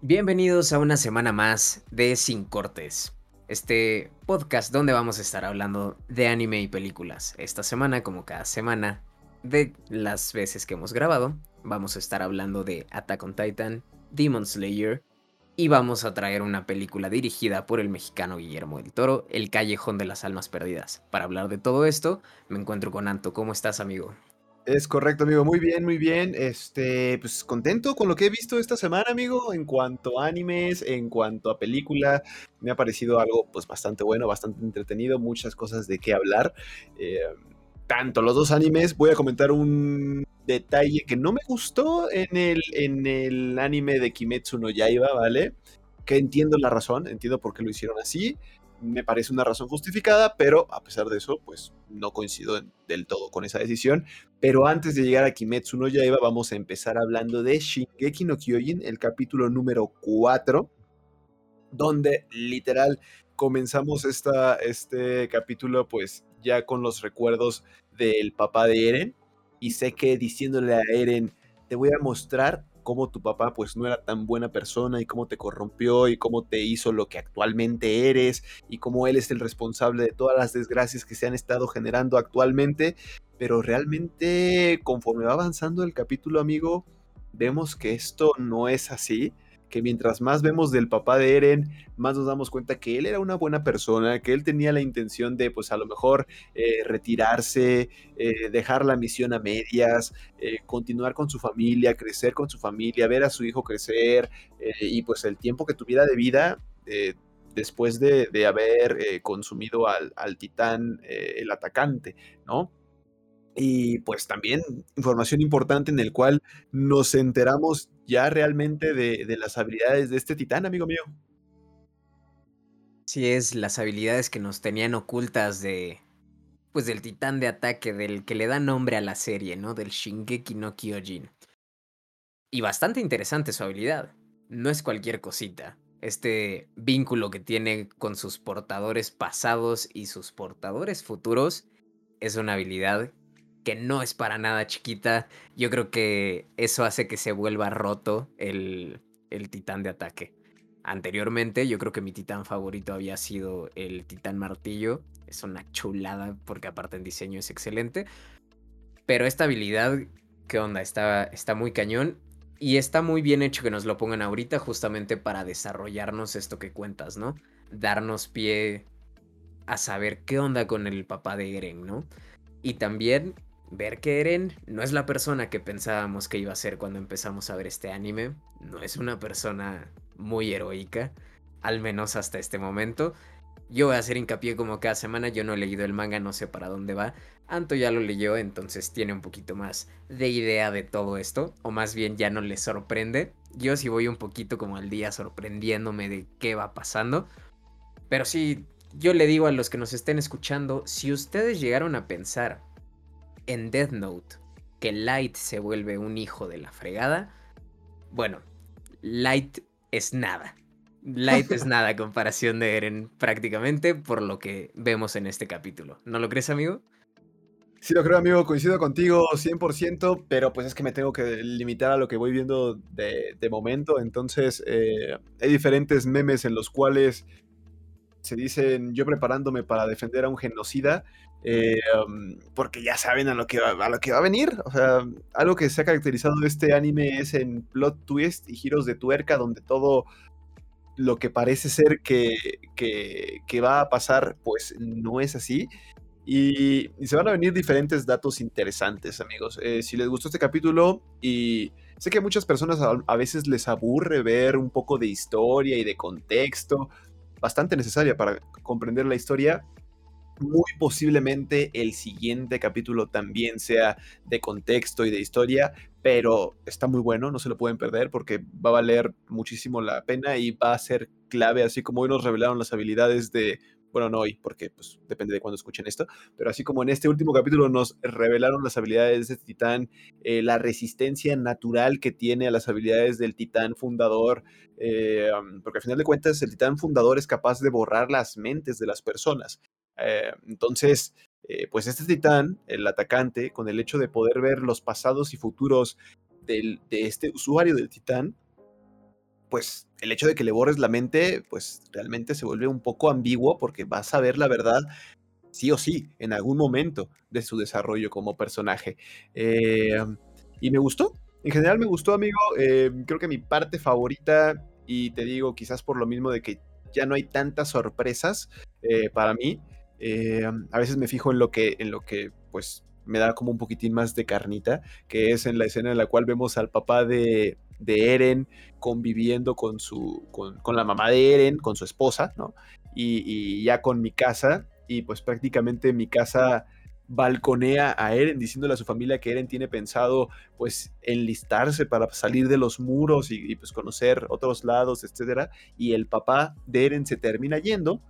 Bienvenidos a una semana más de Sin Cortes, este podcast donde vamos a estar hablando de anime y películas. Esta semana, como cada semana, de las veces que hemos grabado, vamos a estar hablando de Attack on Titan, Demon Slayer y vamos a traer una película dirigida por el mexicano Guillermo del Toro, El Callejón de las Almas Perdidas. Para hablar de todo esto, me encuentro con Anto. ¿Cómo estás, amigo? Es correcto, amigo. Muy bien, muy bien. Este, pues contento con lo que he visto esta semana, amigo. En cuanto a animes, en cuanto a película, me ha parecido algo pues bastante bueno, bastante entretenido, muchas cosas de qué hablar. Eh, tanto los dos animes, voy a comentar un detalle que no me gustó en el, en el anime de Kimetsu no Yaiba, ¿vale? Que entiendo la razón, entiendo por qué lo hicieron así me parece una razón justificada, pero a pesar de eso, pues no coincido del todo con esa decisión. Pero antes de llegar a Kimetsu no Yaiba, vamos a empezar hablando de Shingeki no Kyojin, el capítulo número 4, donde literal comenzamos esta, este capítulo pues ya con los recuerdos del papá de Eren. Y sé que diciéndole a Eren, te voy a mostrar cómo tu papá pues no era tan buena persona y cómo te corrompió y cómo te hizo lo que actualmente eres y cómo él es el responsable de todas las desgracias que se han estado generando actualmente. Pero realmente conforme va avanzando el capítulo amigo, vemos que esto no es así que mientras más vemos del papá de Eren, más nos damos cuenta que él era una buena persona, que él tenía la intención de, pues a lo mejor, eh, retirarse, eh, dejar la misión a medias, eh, continuar con su familia, crecer con su familia, ver a su hijo crecer y pues el tiempo que tuviera de vida después de, haber consumido al, al titán, el atacante, ¿no? Y pues también información importante en el cual nos enteramos ya realmente de, las habilidades de este titán, amigo mío. Sí, es las habilidades que nos tenían ocultas de. Pues del titán de ataque, del que le da nombre a la serie, ¿no? Del Shingeki no Kyojin. Y bastante interesante su habilidad. No es cualquier cosita. Este vínculo que tiene con sus portadores pasados y sus portadores futuros es una habilidad que no es para nada chiquita. Yo creo que eso hace que se vuelva roto el, el titán de ataque. Anteriormente, yo creo que mi titán favorito había sido el titán martillo. Es una chulada porque aparte en diseño es excelente. Pero esta habilidad, ¿qué onda? Está, está muy cañón. Y está muy bien hecho que nos lo pongan ahorita justamente para desarrollarnos esto que cuentas, ¿no? Darnos pie a saber qué onda con el papá de Eren, ¿no? Y también ver que Eren no es la persona que pensábamos que iba a ser cuando empezamos a ver este anime. No es una persona muy heroica, al menos hasta este momento. Yo voy a hacer hincapié como cada semana, yo no he leído el manga, no sé para dónde va. Anto ya lo leyó, entonces tiene un poquito más de idea de todo esto, o más bien ya no le sorprende. Yo sí voy un poquito como al día sorprendiéndome de qué va pasando. Pero sí, yo le digo a los que nos estén escuchando, si ustedes llegaron a pensar en Death Note que Light se vuelve un hijo de la fregada, bueno, Light es nada. Light es nada a comparación de Eren prácticamente por lo que vemos en este capítulo. ¿No lo crees, amigo? Sí, lo creo, amigo. Coincido contigo 100%, pero pues es que me tengo que limitar a lo que voy viendo de, momento. Entonces, eh, hay diferentes memes en los cuales se dicen yo preparándome para defender a un genocida eh, um, porque ya saben a lo, que va, a lo que va a venir. O sea, algo que se ha caracterizado de este anime es en plot twist y giros de tuerca, donde todo lo que parece ser que, que, va a pasar, pues no es así. Y, se van a venir diferentes datos interesantes, amigos. Eh, si les gustó este capítulo y sé que a muchas personas a veces les aburre ver un poco de historia y de contexto, bastante necesaria para comprender la historia, muy posiblemente el siguiente capítulo también sea de contexto y de historia, pero está muy bueno, no se lo pueden perder porque va a valer muchísimo la pena y va a ser clave, así como hoy nos revelaron las habilidades de, bueno, no hoy, porque pues depende de cuándo escuchen esto, pero así como en este último capítulo nos revelaron las habilidades de titán, eh, la resistencia natural que tiene a las habilidades del titán fundador, eh, porque al final de cuentas el titán fundador es capaz de borrar las mentes de las personas. Eh, entonces, pues este titán, el atacante, con el hecho de poder ver los pasados y futuros de este usuario del titán, pues el hecho de que le borres la mente, pues realmente se vuelve un poco ambiguo porque vas a ver la verdad sí o sí en algún momento de su desarrollo como personaje. Eh, y me gustó, en general me gustó, amigo. Eh, creo que mi parte favorita, y te digo quizás por lo mismo de que ya no hay tantas sorpresas eh, para mí, a veces me fijo en lo que, en lo que pues me da como un poquitín más de carnita, que es en la escena en la cual vemos al papá de, de Eren conviviendo con, su, con, la mamá de Eren, con su esposa, ¿no? Y, ya con mi casa, y pues prácticamente mi casa balconea a Eren diciéndole a su familia que Eren tiene pensado pues enlistarse para salir de los muros y, y pues conocer otros lados, etcétera, y el papá de Eren se termina yendo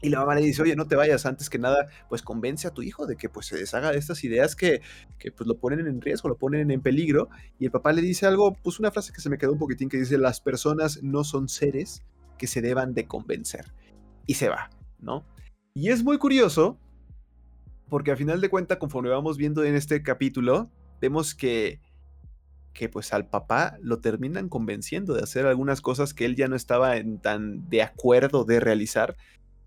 y la mamá le dice, oye, no te vayas, antes que nada, pues convence a tu hijo de que pues se deshaga de estas ideas que, que pues lo ponen en riesgo, lo ponen en peligro. Y el papá le dice algo, pues una frase que se me quedó un poquitín que dice, las personas no son seres que se deban de convencer. Y se va, ¿no? Y es muy curioso, porque a final de cuentas, conforme vamos viendo en este capítulo, vemos que que pues al papá lo terminan convenciendo de hacer algunas cosas que él ya no estaba en tan de acuerdo de realizar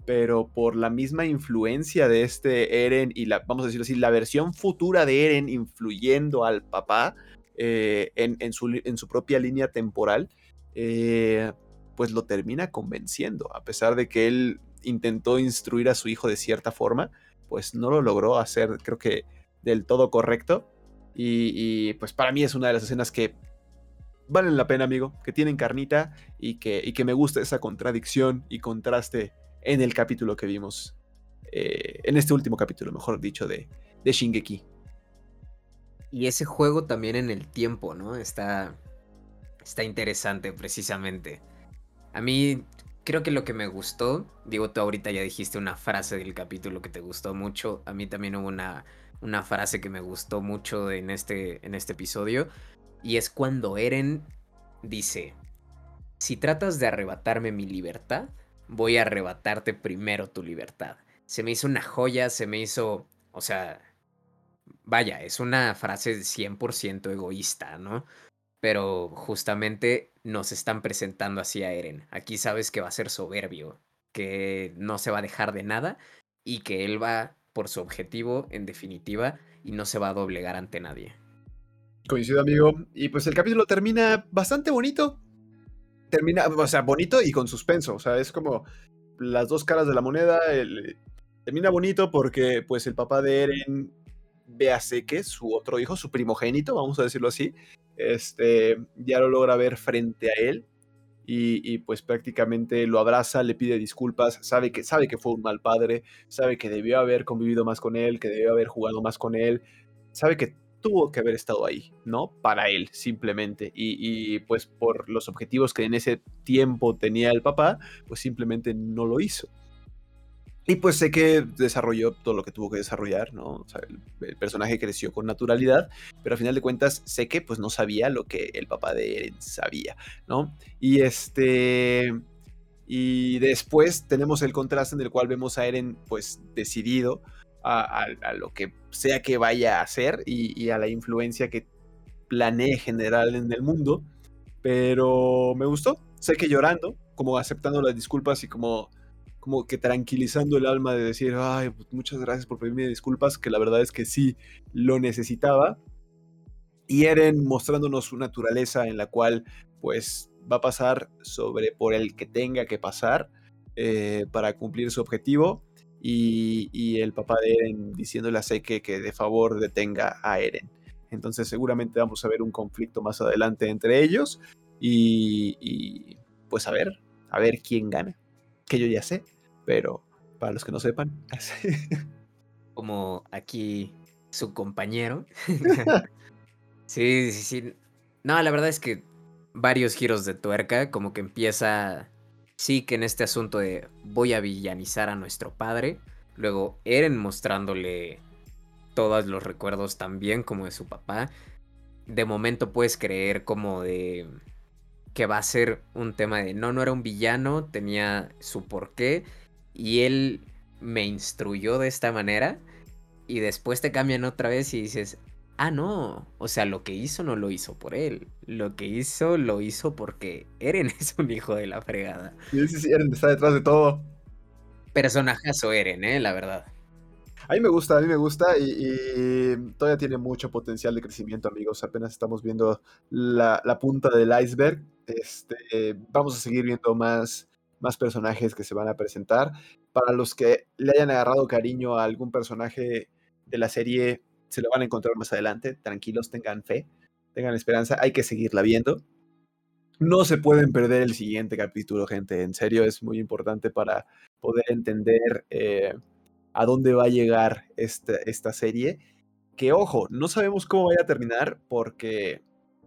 pero por la misma influencia de este Eren y la, vamos a decirlo así, la versión futura de Eren influyendo al papá eh, en, su, propia línea temporal, eh, pues lo termina convenciendo, a pesar de que él intentó instruir a su hijo de cierta forma, pues no lo logró hacer, creo que del todo correcto. Y, pues para mí es una de las escenas que valen la pena, amigo, que tienen carnita y que, y que me gusta esa contradicción y contraste en el capítulo que vimos, eh, en este último capítulo, mejor dicho, de, de Shingeki. Y ese juego también en el tiempo, ¿no? Está, está interesante precisamente. A mí creo que lo que me gustó, digo, tú ahorita ya dijiste una frase del capítulo que te gustó mucho, a mí también hubo una, una frase que me gustó mucho en este, en este episodio, y es cuando Eren dice, si tratas de arrebatarme mi libertad, voy a arrebatarte primero tu libertad. Se me hizo una joya, se me hizo, o sea, vaya, es una frase 100% egoísta, ¿no? Pero justamente nos están presentando así a Eren. Aquí sabes que va a ser soberbio, que no se va a dejar de nada y que él va por su objetivo en definitiva y no se va a doblegar ante nadie. Coincido, amigo. Y pues el capítulo termina bastante bonito termina, o sea, bonito y con suspenso. O sea, es como las dos caras de la moneda. termina bonito porque, pues, el papá de Eren ve a Seke, su otro hijo, su primogénito, vamos a decirlo así. Este, ya lo logra ver frente a él. Y, pues prácticamente lo abraza, le pide disculpas, sabe que, sabe que fue un mal padre, sabe que debió haber convivido más con él, que debió haber jugado más con él, sabe que tuvo que haber estado ahí, ¿no? Para él, simplemente. Y, pues por los objetivos que en ese tiempo tenía el papá, pues simplemente no lo hizo. Y pues sé que desarrolló todo lo que tuvo que desarrollar, ¿no? O sea, el, personaje creció con naturalidad, pero a final de cuentas sé que pues no sabía lo que el papá de Eren sabía, ¿no? Y este... Y después tenemos el contraste en el cual vemos a Eren pues decidido a, lo que sea que vaya a hacer y, a la influencia que planee general en el mundo. Pero me gustó. Sé que llorando, como aceptando las disculpas y como, como que tranquilizando el alma de decir, ay, pues, muchas gracias por pedirme disculpas, que la verdad es que sí lo necesitaba. Y Eren mostrándonos su naturaleza en la cual pues va a pasar sobre por el que tenga que pasar eh, para cumplir su objetivo y, el papá de Eren diciéndole a Seke que de favor detenga a Eren. Entonces seguramente vamos a ver un conflicto más adelante entre ellos y, pues a ver, a ver quién gana. Que yo ya sé, pero para los que no sepan. Como aquí su compañero. sí, sí, sí. No, la verdad es que varios giros de tuerca, como que empieza sí que en este asunto de voy a villanizar a nuestro padre, luego Eren mostrándole todos los recuerdos también como de su papá, de momento puedes creer como de que va a ser un tema de no, no era un villano, tenía su porqué y él me instruyó de esta manera y después te cambian otra vez y dices, ah, no, o sea, lo que hizo no lo hizo por él, lo que hizo lo hizo porque Eren es un hijo de la fregada. Sí, sí, sí, Eren está detrás de todo. Personajazo Eren, eh, la verdad. A mí me gusta, a mí me gusta y, todavía tiene mucho potencial de crecimiento, amigos. Apenas estamos viendo la, punta del iceberg. Este, vamos a seguir viendo más, más personajes que se van a presentar. Para los que le hayan agarrado cariño a algún personaje de la serie, se lo van a encontrar más adelante. Tranquilos, tengan fe, tengan esperanza. Hay que seguirla viendo. No se pueden perder el siguiente capítulo, gente. En serio, es muy importante para poder entender eh, a dónde va a llegar esta, esta serie. Que ojo, no sabemos cómo vaya a terminar porque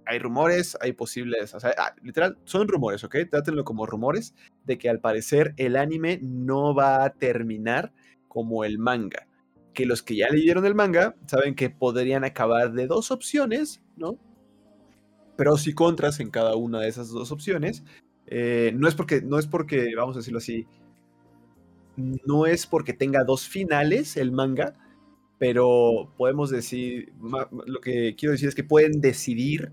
hay rumores, hay posibles, ah, literal, son rumores, ¿ok? Trátenlo como rumores de que al parecer el anime no va a terminar como el manga. Que los que ya leyeron el manga saben que podrían acabar de dos opciones, ¿no? Pros y contras en cada una de esas dos opciones. Eh, no, es porque, no es porque, vamos a decirlo así, no es porque tenga dos finales el manga, pero podemos decir, lo que quiero decir es que pueden decidir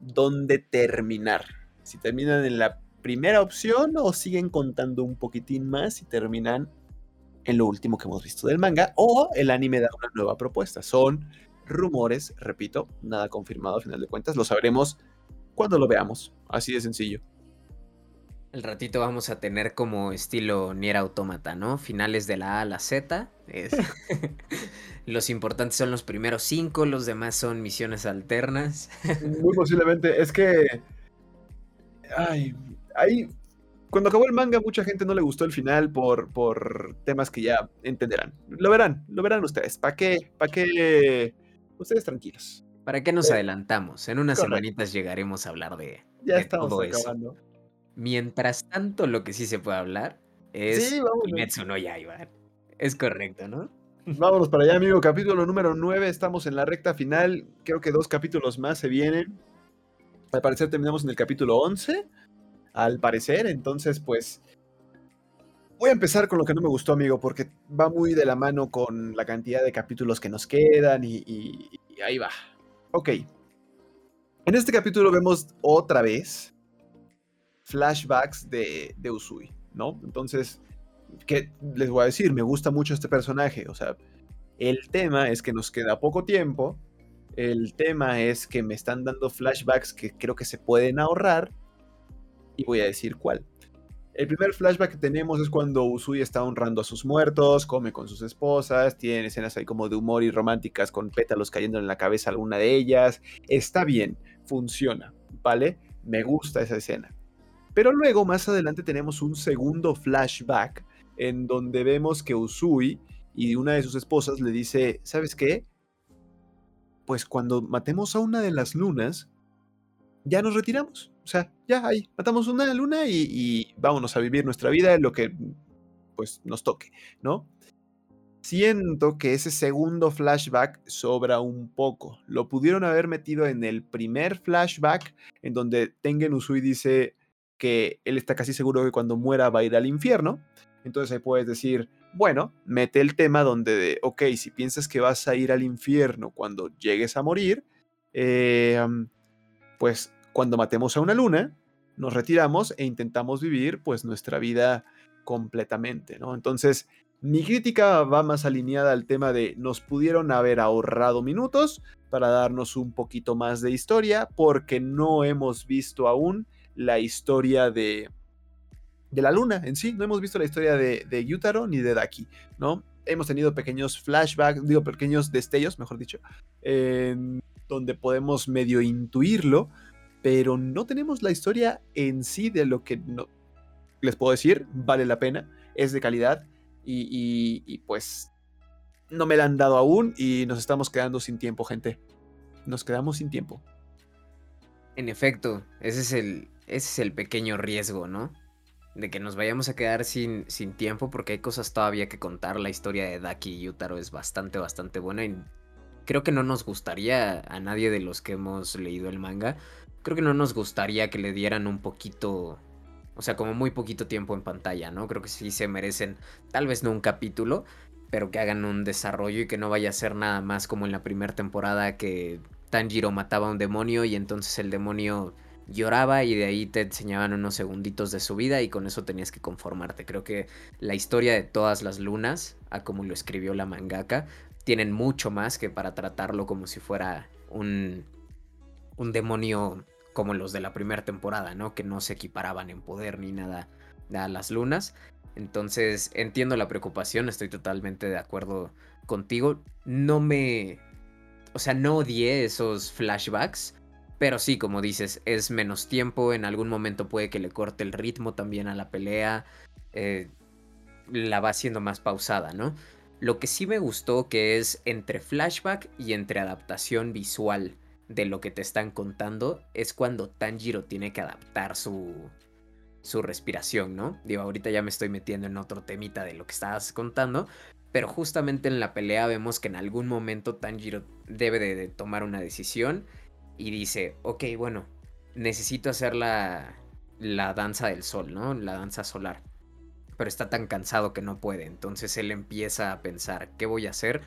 dónde terminar. Si terminan en la primera opción o siguen contando un poquitín más y terminan en lo último que hemos visto del manga o el anime da una nueva propuesta. Son rumores, repito, nada confirmado al final de cuentas, lo sabremos cuando lo veamos, así de sencillo. El ratito vamos a tener como estilo Nier Automata, ¿no? Finales de la A a la Z. los importantes son los primeros cinco, los demás son misiones alternas. Muy posiblemente. Es que. Ay, ahí. Cuando acabó el manga, mucha gente no le gustó el final por, por temas que ya entenderán. Lo verán, lo verán ustedes. ¿Para qué? ¿Para qué? Ustedes tranquilos. ¿Para qué nos adelantamos? En unas semanitas llegaremos a hablar de, ya estamos acabando. Mientras tanto, lo que sí se puede hablar es sí, Kimetsu no Yaiba. Es correcto, ¿no? Vámonos para allá, amigo. Capítulo número 9. Estamos en la recta final. Creo que dos capítulos más se vienen. Al parecer terminamos en el capítulo 11. Al parecer. Entonces, pues. Voy a empezar con lo que no me gustó, amigo, porque va muy de la mano con la cantidad de capítulos que nos quedan y, y ahí va. Ok. En este capítulo vemos otra vez flashbacks de, de Usui, ¿no? Entonces, ¿qué les voy a decir? Me gusta mucho este personaje, o sea, el tema es que nos queda poco tiempo, el tema es que me están dando flashbacks que creo que se pueden ahorrar y voy a decir cuál. El primer flashback que tenemos es cuando Usui está honrando a sus muertos, come con sus esposas, tiene escenas ahí como de humor y románticas con pétalos cayendo en la cabeza alguna de ellas. Está bien, funciona, ¿vale? Me gusta esa escena. Pero luego, más adelante, tenemos un segundo flashback en donde vemos que Usui y una de sus esposas le dice, ¿sabes qué? Pues cuando matemos a una de las lunas, ya nos retiramos. O sea, ya ahí, matamos una luna y, vámonos a vivir nuestra vida lo que pues nos toque, ¿no? Siento que ese segundo flashback sobra un poco. Lo pudieron haber metido en el primer flashback, en donde Tengen Usui dice, que él está casi seguro que cuando muera va a ir al infierno. Entonces ahí puedes decir, bueno, mete el tema donde, ok, si piensas que vas a ir al infierno cuando llegues a morir, eh, pues cuando matemos a una luna, nos retiramos e intentamos vivir pues nuestra vida completamente, ¿no? Entonces, mi crítica va más alineada al tema de nos pudieron haber ahorrado minutos para darnos un poquito más de historia porque no hemos visto aún la historia de, de la luna en sí. No hemos visto la historia de, de Yutaro ni de Daki, ¿no? Hemos tenido pequeños flashbacks, digo, pequeños destellos, mejor dicho, donde podemos medio intuirlo, pero no tenemos la historia en sí de lo que no, les puedo decir, vale la pena, es de calidad y, y pues no me la han dado aún y nos estamos quedando sin tiempo, gente. Nos quedamos sin tiempo. En efecto, ese es el, ese es el pequeño riesgo, ¿no? De que nos vayamos a quedar sin, sin tiempo porque hay cosas todavía que contar. La historia de Daki y Yutaro es bastante, bastante buena y creo que no nos gustaría a nadie de los que hemos leído el manga. Creo que no nos gustaría que le dieran un poquito, o sea, como muy poquito tiempo en pantalla, ¿no? Creo que sí se merecen, tal vez no un capítulo, pero que hagan un desarrollo y que no vaya a ser nada más como en la primera temporada que Tanjiro mataba a un demonio y entonces el demonio lloraba y de ahí te enseñaban unos segunditos de su vida y con eso tenías que conformarte. Creo que la historia de todas las lunas, a como lo escribió la mangaka, tienen mucho más que para tratarlo como si fuera un, un demonio como los de la primera temporada, ¿no? Que no se equiparaban en poder ni nada a las lunas. Entonces entiendo la preocupación, estoy totalmente de acuerdo contigo. No me... O sea, no odié esos flashbacks, pero sí, como dices, es menos tiempo, en algún momento puede que le corte el ritmo también a la pelea, eh, la va haciendo más pausada, ¿no? Lo que sí me gustó que es entre flashback y entre adaptación visual de lo que te están contando, es cuando Tanjiro tiene que adaptar su, su respiración, ¿no? Digo, ahorita ya me estoy metiendo en otro temita de lo que estabas contando, pero justamente en la pelea vemos que en algún momento Tanjiro debe de tomar una decisión y dice, ok, bueno, necesito hacer la, la danza del sol, ¿no? La danza solar. Pero está tan cansado que no puede. Entonces él empieza a pensar, ¿qué voy a hacer?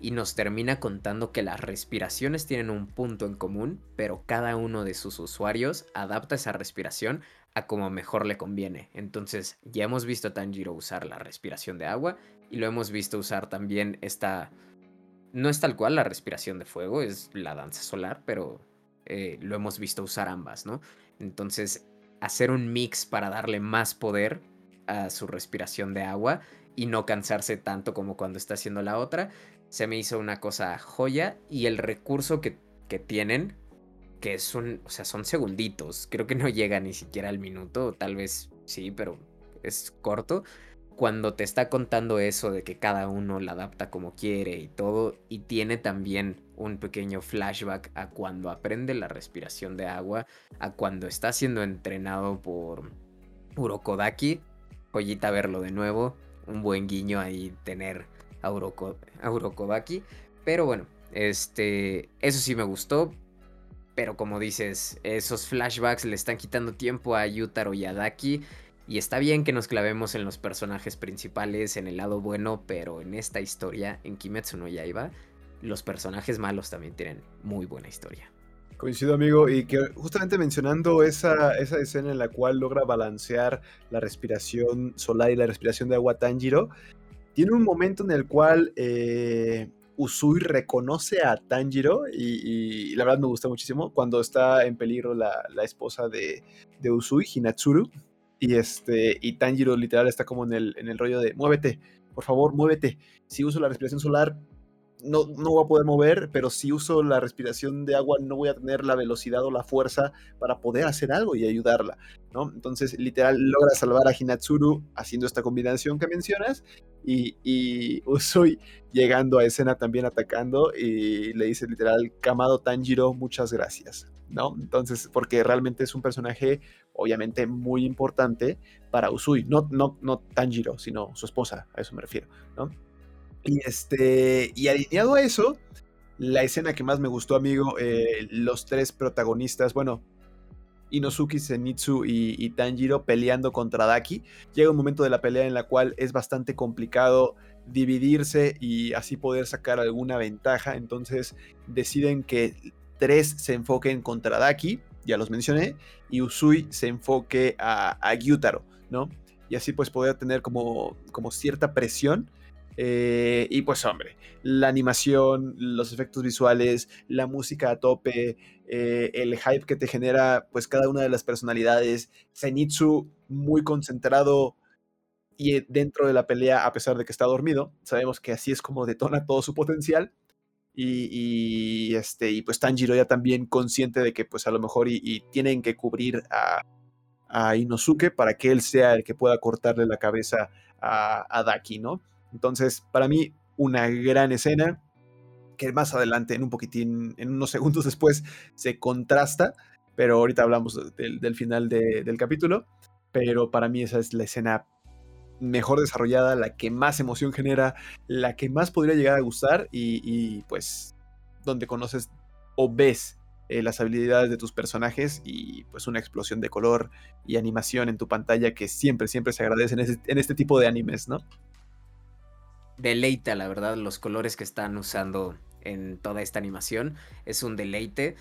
Y nos termina contando que las respiraciones tienen un punto en común, pero cada uno de sus usuarios adapta esa respiración a como mejor le conviene. Entonces ya hemos visto a Tanjiro usar la respiración de agua y lo hemos visto usar también esta... No es tal cual la respiración de fuego, es la danza solar, pero eh, lo hemos visto usar ambas, ¿no? Entonces, hacer un mix para darle más poder a su respiración de agua y no cansarse tanto como cuando está haciendo la otra, se me hizo una cosa joya y el recurso que, que tienen, que son, o sea, son segunditos, creo que no llega ni siquiera al minuto, tal vez sí, pero es corto. Cuando te está contando eso de que cada uno la adapta como quiere y todo, y tiene también un pequeño flashback a cuando aprende la respiración de agua, a cuando está siendo entrenado por Urokodaki, joyita verlo de nuevo, un buen guiño ahí tener a, Urokodaki, pero bueno, este, eso sí me gustó, pero como dices, esos flashbacks le están quitando tiempo a Yutaro y a Daki y está bien que nos clavemos en los personajes principales, en el lado bueno, pero en esta historia, en Kimetsu no Yaiba, los personajes malos también tienen muy buena historia. Coincido, amigo, y que justamente mencionando esa, esa escena en la cual logra balancear la respiración solar y la respiración de agua Tanjiro, tiene un momento en el cual eh, Usui reconoce a Tanjiro y, la verdad me gusta muchísimo cuando está en peligro la, esposa de, Usui, Hinatsuru, y, este, y Tanjiro literal está como en el, en el rollo de muévete, por favor, muévete. Si uso la respiración solar, no, no voy a poder mover, pero si uso la respiración de agua, no voy a tener la velocidad o la fuerza para poder hacer algo y ayudarla, ¿no? Entonces, literal, logra salvar a Hinatsuru haciendo esta combinación que mencionas y, y Usui llegando a escena también atacando y le dice literal, Kamado Tanjiro, muchas gracias, ¿no? Entonces, porque realmente es un personaje obviamente muy importante para Usui, no, no, no Tanjiro, sino su esposa, a eso me refiero, ¿no? Y, este, y alineado a eso, la escena que más me gustó, amigo, eh, los tres protagonistas, bueno, Inosuke, Zenitsu y, y, Tanjiro peleando contra Daki. Llega un momento de la pelea en la cual es bastante complicado dividirse y así poder sacar alguna ventaja. Entonces deciden que tres se enfoquen contra Daki ya los mencioné, y Usui se enfoque a, a Gyutaro, ¿no? Y así pues poder tener como, como cierta presión. Eh, y pues hombre, la animación, los efectos visuales, la música a tope, eh, el hype que te genera pues cada una de las personalidades, Zenitsu muy concentrado y dentro de la pelea a pesar de que está dormido, sabemos que así es como detona todo su potencial. Y, este, y pues Tanjiro ya también consciente de que pues a lo mejor y, tienen que cubrir a, a, Inosuke para que él sea el que pueda cortarle la cabeza a, a Daki, ¿no? Entonces, para mí, una gran escena que más adelante, en un poquitín, en unos segundos después, se contrasta, pero ahorita hablamos del, final de, del capítulo, pero para mí esa es la escena mejor desarrollada, la que más emoción genera, la que más podría llegar a gustar y, pues donde conoces o ves eh, las habilidades de tus personajes y pues una explosión de color y animación en tu pantalla que siempre, siempre se agradece en este, tipo de animes, ¿no? deleita, la verdad, los colores que están usando en toda esta animación. Es un deleite.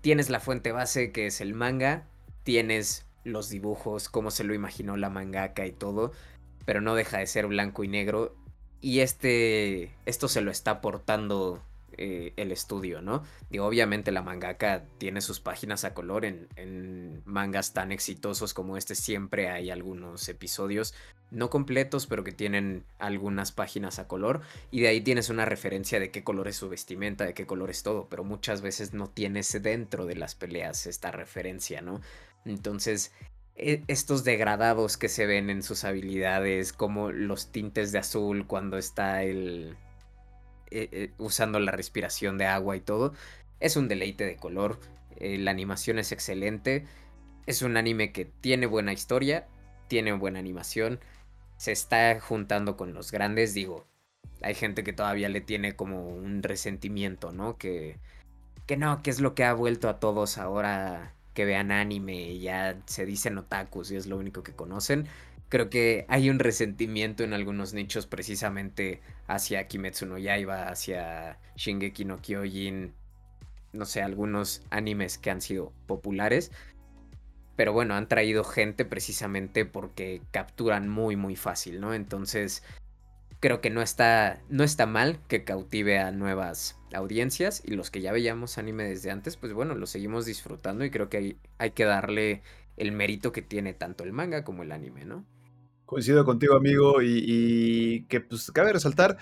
Tienes la fuente base que es el manga, tienes los dibujos, cómo se lo imaginó la mangaka y todo, pero no deja de ser blanco y negro. Y este, esto se lo está aportando eh, el estudio, ¿no? Digo, obviamente la mangaka tiene sus páginas a color en, en, mangas tan exitosos como este, siempre hay algunos episodios no completos, pero que tienen algunas páginas a color, y de ahí tienes una referencia de qué color es su vestimenta, de qué color es todo, pero muchas veces no tienes dentro de las peleas esta referencia, ¿no? Entonces, e, estos degradados que se ven en sus habilidades, como los tintes de azul cuando está el... E, e, usando la respiración de agua y todo, es un deleite de color, eh, la animación es excelente, es un anime que tiene buena historia, tiene buena animación, se está juntando con los grandes, digo, hay gente que todavía le tiene como un resentimiento, ¿no? Que, que no, que es lo que ha vuelto a todos ahora que vean anime y ya se dicen otakus y es lo único que conocen. Creo que hay un resentimiento en algunos nichos precisamente hacia Kimetsu no Yaiba, hacia Shingeki no Kyojin, no sé, algunos animes que han sido populares pero bueno, han traído gente precisamente porque capturan muy muy fácil, ¿no? Entonces, creo que no está, no está mal que cautive a nuevas audiencias y los que ya veíamos anime desde antes, pues bueno, lo seguimos disfrutando y creo que hay, hay que darle el mérito que tiene tanto el manga como el anime, ¿no? Coincido contigo, amigo, y, y que pues cabe resaltar,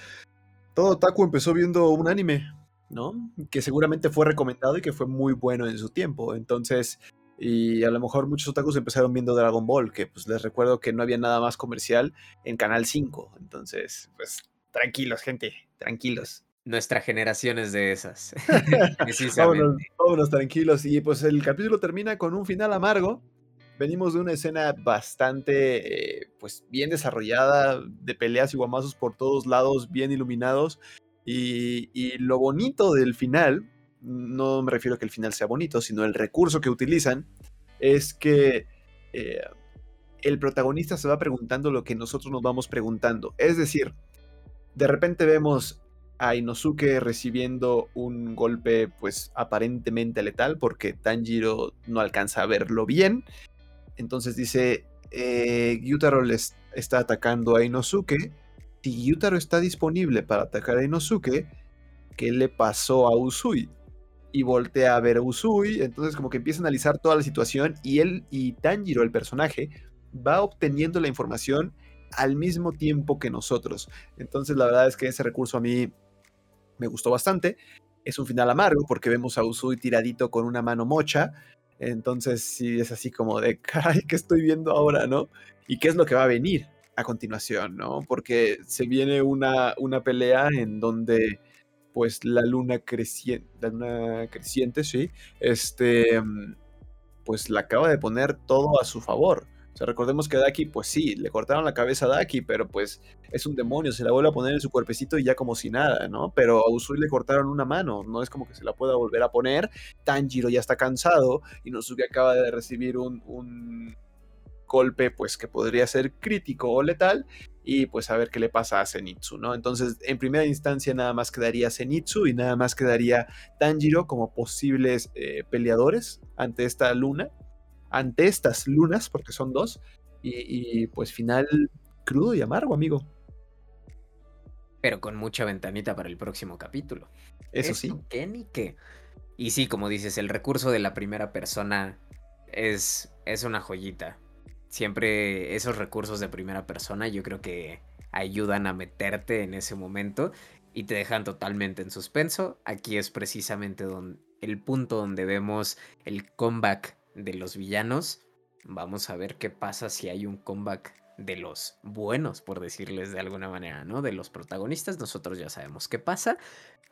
todo Taku empezó viendo un anime, ¿no? Que seguramente fue recomendado y que fue muy bueno en su tiempo. Entonces, y a lo mejor muchos otakus empezaron viendo Dragon Ball, que pues les recuerdo que no había nada más comercial en Canal 5. Entonces, pues tranquilos, gente, tranquilos. Nuestra generación es de esas. vámonos, tranquilos. Y pues el capítulo termina con un final amargo. Venimos de una escena bastante, eh, pues bien desarrollada, de peleas y guamazos por todos lados, bien iluminados. Y, lo bonito del final no me refiero a que el final sea bonito, sino el recurso que utilizan es que eh, el protagonista se va preguntando lo que nosotros nos vamos preguntando. Es decir, de repente vemos a Inosuke recibiendo un golpe pues aparentemente letal porque Tanjiro no alcanza a verlo bien. Entonces dice, eh, Gyutaro les está atacando a Inosuke. Si Gyutaro está disponible para atacar a Inosuke, ¿qué le pasó a Usui? y voltea a ver a Usui, entonces como que empieza a analizar toda la situación y él y Tanjiro, el personaje, va obteniendo la información al mismo tiempo que nosotros. Entonces la verdad es que ese recurso a mí me gustó bastante. Es un final amargo porque vemos a Usui tiradito con una mano mocha. Entonces sí es así como de, caray, ¿qué estoy viendo ahora, no? ¿Y qué es lo que va a venir a continuación, no? Porque se viene una, una pelea en donde pues la luna creciente, la luna creciente, sí, este, mm, pues la acaba de poner todo a su favor. O sea, recordemos que Daki, pues sí, le cortaron la cabeza a Daki, pero pues es un demonio, se la vuelve a poner en su cuerpecito y ya como si nada, ¿no? Pero a Usui le cortaron una mano, no es como que se la pueda volver a poner. Tanjiro ya está cansado y Nosuke acaba de recibir un, un golpe, pues que podría ser crítico o letal, y pues a ver qué le pasa a Zenitsu, ¿no? Entonces, en primera instancia nada más quedaría Zenitsu y nada más quedaría Tanjiro como posibles eh, peleadores ante esta luna, ante estas lunas, porque son dos, y, pues final crudo y amargo, amigo. Pero con mucha ventanita para el próximo capítulo. Eso sí. ¿Qué ni qué? Y sí, como dices, el recurso de la primera persona es, es una joyita siempre esos recursos de primera persona yo creo que ayudan a meterte en ese momento y te dejan totalmente en suspenso. Aquí es precisamente donde, el punto donde vemos el comeback de los villanos. Vamos a ver qué pasa si hay un comeback de los buenos, por decirles de alguna manera, ¿no? De los protagonistas, nosotros ya sabemos qué pasa,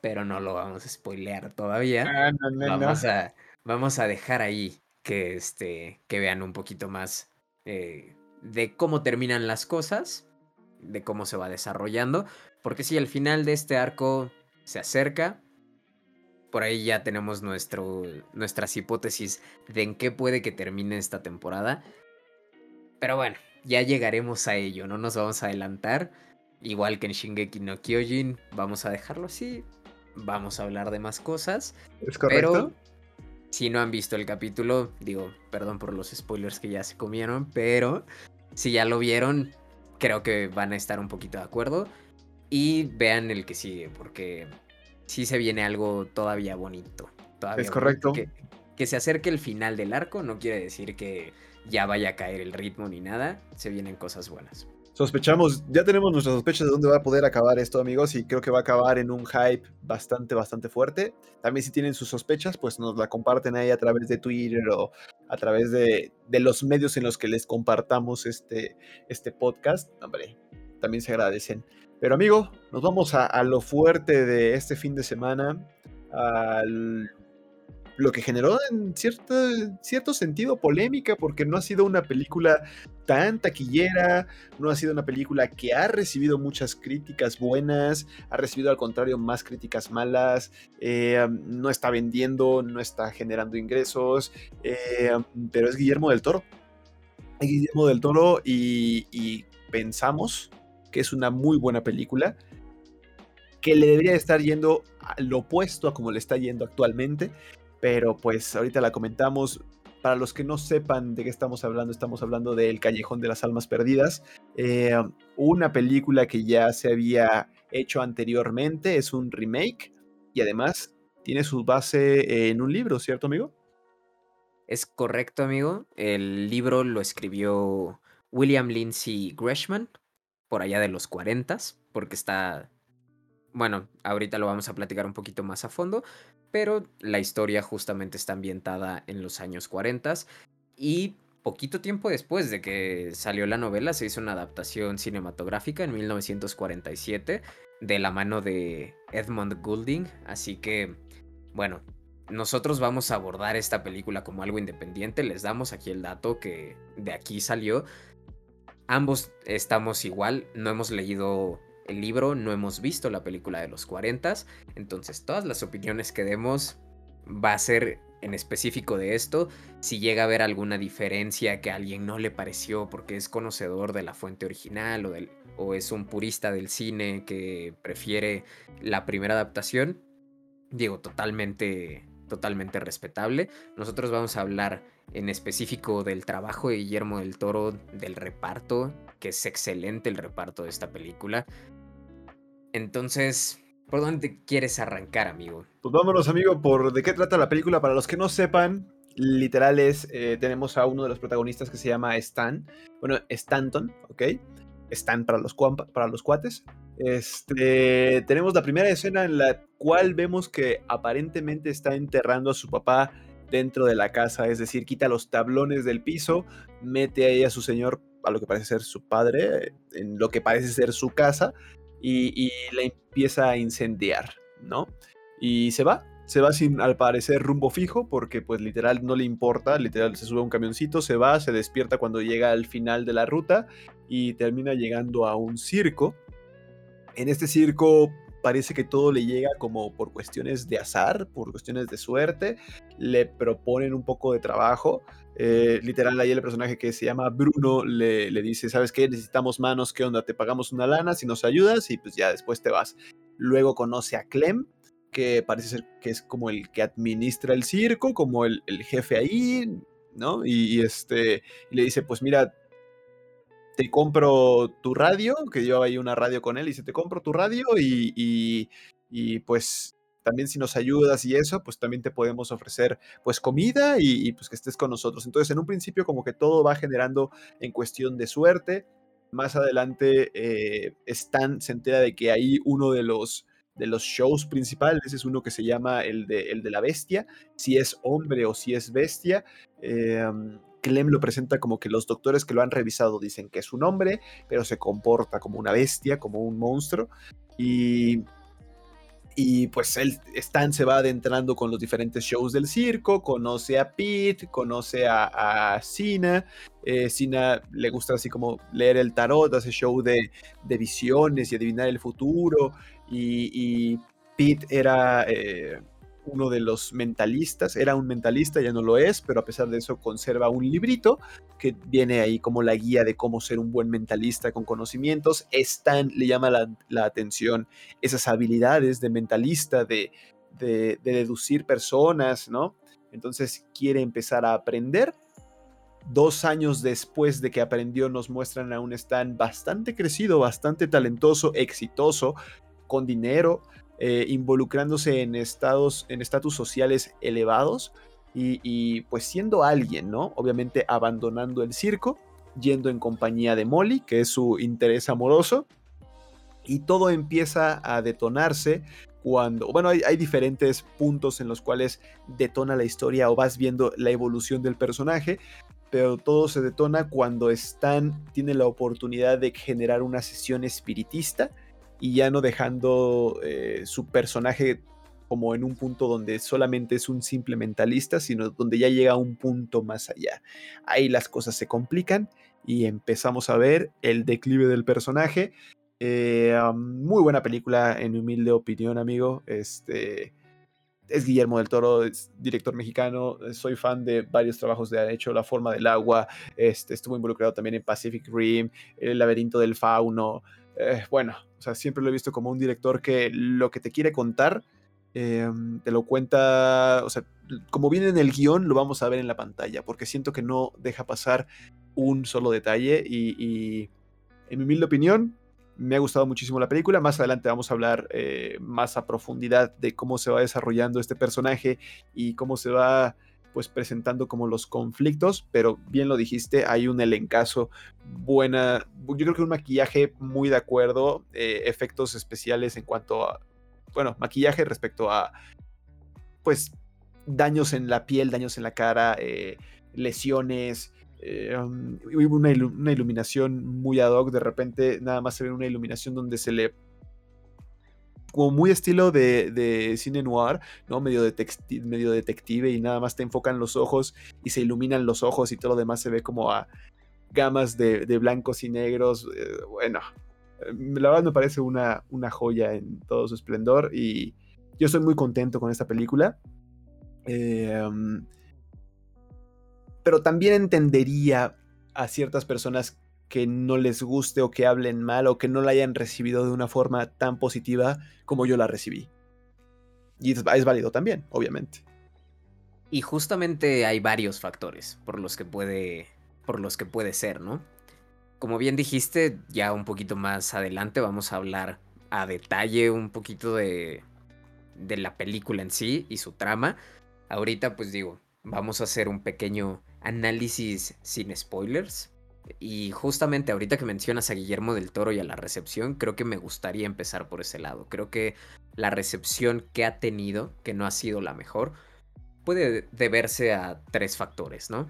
pero no lo vamos a spoilear todavía. Ah, vamos, A, vamos a dejar ahí que, este, que vean un poquito más eh, de cómo terminan las cosas, de cómo se va desarrollando, porque si al final de este arco se acerca, por ahí ya tenemos nuestro, nuestras hipótesis de en qué puede que termine esta temporada. Pero bueno, ya llegaremos a ello, no nos vamos a adelantar. igual que en Shingeki no Kyojin, vamos a dejarlo así. Vamos a hablar de más cosas. ¿Es correcto? Pero si no han visto el capítulo, digo, perdón por los spoilers que ya se comieron, pero si ya lo vieron, creo que van a estar un poquito de acuerdo. Y vean el que sigue, porque sí se viene algo todavía bonito. Todavía es correcto. Que, que se acerque el final del arco no quiere decir que ya vaya a caer el ritmo ni nada. Se vienen cosas buenas sospechamos, ya tenemos nuestras sospechas de dónde va a poder acabar esto, amigos, y creo que va a acabar en un hype bastante, bastante fuerte. También si tienen sus sospechas, pues nos la comparten ahí a través de Twitter o a través de, de los medios en los que les compartamos este, este podcast. Hombre, también se agradecen. Pero amigo, nos vamos a, a lo fuerte de este fin de semana, al lo que generó en cierto, cierto sentido polémica, porque no ha sido una película tan taquillera, no ha sido una película que ha recibido muchas críticas buenas, ha recibido al contrario más críticas malas, eh, no está vendiendo, no está generando ingresos, eh, pero es Guillermo del Toro. Guillermo del Toro y pensamos que es una muy buena película que le debería estar yendo al opuesto a como le está yendo actualmente pero pues ahorita la comentamos. Para los que no sepan de qué estamos hablando, estamos hablando de El Callejón de las Almas Perdidas, eh, una película que ya se había hecho anteriormente, es un remake y además tiene su base en un libro, ¿cierto amigo? Es correcto amigo, el libro lo escribió William Lindsay Gresham por allá de los 40, porque está bueno, ahorita lo vamos a platicar un poquito más a fondo, pero la historia justamente está ambientada en los años 40 y poquito tiempo después de que salió la novela se hizo una adaptación cinematográfica en 1947 de la mano de Edmund Goulding, así que bueno, nosotros vamos a abordar esta película como algo independiente, les damos aquí el dato que de aquí salió. Ambos estamos igual, no hemos leído el libro, no hemos visto la película de los 40, entonces todas las opiniones que demos va a ser en específico de esto, si llega a haber alguna diferencia que a alguien no le pareció porque es conocedor de la fuente original o, o es un purista del cine que prefiere la primera adaptación, digo, totalmente, totalmente respetable. Nosotros vamos a hablar en específico del trabajo de Guillermo del Toro, del reparto, que es excelente el reparto de esta película. Entonces, ¿por dónde quieres arrancar, amigo? Pues vámonos, amigo, por de qué trata la película. Para los que no sepan, literal es, eh, tenemos a uno de los protagonistas que se llama Stan. Bueno, Stanton, ¿ok? Stan para los, para los cuates. Este, tenemos la primera escena en la cual vemos que aparentemente está enterrando a su papá dentro de la casa, es decir, quita los tablones del piso, mete ahí a su señor, a lo que parece ser su padre, en lo que parece ser su casa, y, la empieza a incendiar, ¿no? Y se va, se va sin al parecer rumbo fijo porque pues literal no le importa, literal se sube a un camioncito, se va, se despierta cuando llega al final de la ruta y termina llegando a un circo. En este circo parece que todo le llega como por cuestiones de azar, por cuestiones de suerte, le proponen un poco de trabajo. Eh, literal, ahí el personaje que se llama Bruno le, le, dice, ¿sabes qué? Necesitamos manos, ¿qué onda? Te pagamos una lana si nos ayudas y pues ya después te vas. Luego conoce a Clem, que parece ser que es como el que administra el circo, como el, el jefe ahí, ¿no? Y, este, y le dice, pues mira, te compro tu radio, que lleva ahí una radio con él, y dice, te compro tu radio y, y, pues también si nos ayudas y eso, pues también te podemos ofrecer pues comida y, pues que estés con nosotros. Entonces en un principio como que todo va generando en cuestión de suerte. Más adelante eh, Stan se entera de que hay uno de los, de los shows principales, es uno que se llama el de, el de la bestia, si es hombre o si es bestia. Eh, Clem lo presenta como que los doctores que lo han revisado dicen que es un hombre, pero se comporta como una bestia, como un monstruo. Y, y pues él, Stan se va adentrando con los diferentes shows del circo, conoce a Pete, conoce a, a Sina. Eh, Sina le gusta así como leer el tarot, hace show de, de visiones y adivinar el futuro. Y, y Pete era... Eh, uno de los mentalistas, era un mentalista, ya no lo es, pero a pesar de eso conserva un librito que viene ahí como la guía de cómo ser un buen mentalista con conocimientos. Stan le llama la, atención esas habilidades de mentalista, de, de, de deducir personas, ¿no? Entonces quiere empezar a aprender Dos años después de que aprendió nos muestran a un Stan bastante crecido, bastante talentoso, exitoso, con dinero, eh, involucrándose en estados, en estatus sociales elevados y, pues siendo alguien, ¿no? Obviamente abandonando el circo, yendo en compañía de Molly, que es su interés amoroso, y todo empieza a detonarse cuando, bueno, hay, hay, diferentes puntos en los cuales detona la historia o vas viendo la evolución del personaje, pero todo se detona cuando Stan tiene la oportunidad de generar una sesión espiritista y ya no dejando eh, su personaje como en un punto donde solamente es un simple mentalista, sino donde ya llega a un punto más allá. Ahí las cosas se complican y empezamos a ver el declive del personaje. Eh, muy buena película, en mi humilde opinión, amigo. Este, es Guillermo del Toro, es director mexicano, soy fan de varios trabajos de ha hecho La forma del agua, este, estuvo involucrado también en Pacific Rim, El laberinto del fauno, eh, bueno, o sea, siempre lo he visto como un director que lo que te quiere contar, em, te lo cuenta, o sea, como viene en el guion, lo vamos a ver en la pantalla, porque siento que no deja pasar un solo detalle y, en mi humilde opinión, me ha gustado muchísimo la película. Más adelante vamos a hablar eh, más a profundidad de cómo se va desarrollando este personaje y cómo se va pues presentando como los conflictos, pero bien lo dijiste, hay un elencazo buena, yo creo que un maquillaje muy de acuerdo, eh, efectos especiales en cuanto a, bueno, maquillaje respecto a, pues, daños en la piel, daños en la cara, eh, lesiones, eh, um, una, iluminación muy ad hoc, de repente nada más se ve una iluminación donde se le... Como muy estilo de, cine noir, ¿no? Medio, medio detective y nada más te enfocan los ojos y se iluminan los ojos y todo lo demás se ve como a gamas de, blancos y negros. Eh, bueno, eh, la verdad me parece una, una joya en todo su esplendor y yo estoy muy contento con esta película. Eh, um, pero también entendería a ciertas personas que no les guste o que hablen mal o que no la hayan recibido de una forma tan positiva como yo la recibí. Y es, válido también, obviamente. Y justamente hay varios factores por los que puede por los que puede ser, ¿no? Como bien dijiste, ya un poquito más adelante vamos a hablar a detalle un poquito de de la película en sí y su trama. Ahorita pues digo, vamos a hacer un pequeño análisis sin spoilers. Y justamente ahorita que mencionas a Guillermo del Toro y a la recepción, creo que me gustaría empezar por ese lado. Creo que la recepción que ha tenido, que no ha sido la mejor, puede deberse a tres factores, ¿no?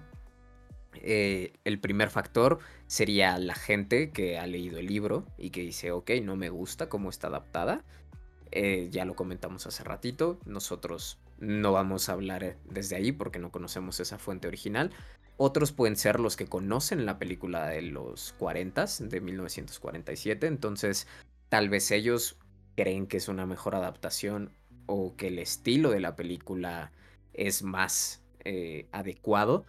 Eh, el primer factor sería la gente que ha leído el libro y que dice, ok, no me gusta cómo está adaptada. Eh, ya lo comentamos hace ratito, nosotros no vamos a hablar desde ahí porque no conocemos esa fuente original. Otros pueden ser los que conocen la película de los 40, de 1947, entonces tal vez ellos creen que es una mejor adaptación o que el estilo de la película es más eh, adecuado.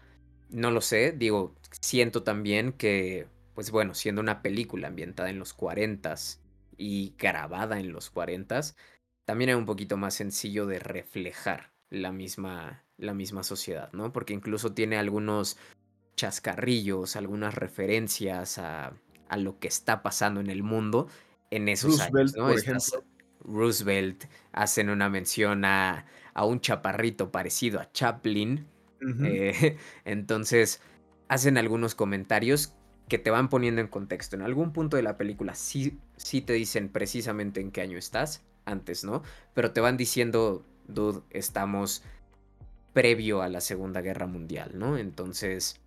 No lo sé, digo, siento también que, pues bueno, siendo una película ambientada en los 40 y grabada en los 40, también es un poquito más sencillo de reflejar la misma, la misma sociedad, ¿no? Porque incluso tiene algunos chascarrillos, algunas referencias a, a lo que está pasando en el mundo en esos Roosevelt, años, Por ejemplo. Roosevelt hacen una mención a, a, un chaparrito parecido a Chaplin. Eh, entonces hacen algunos comentarios que te van poniendo en contexto. En algún punto de la película sí, sí te dicen precisamente en qué año estás, antes, ¿no? Pero te van diciendo, dude, estamos previo a la Segunda Guerra Mundial, ¿no? Entonces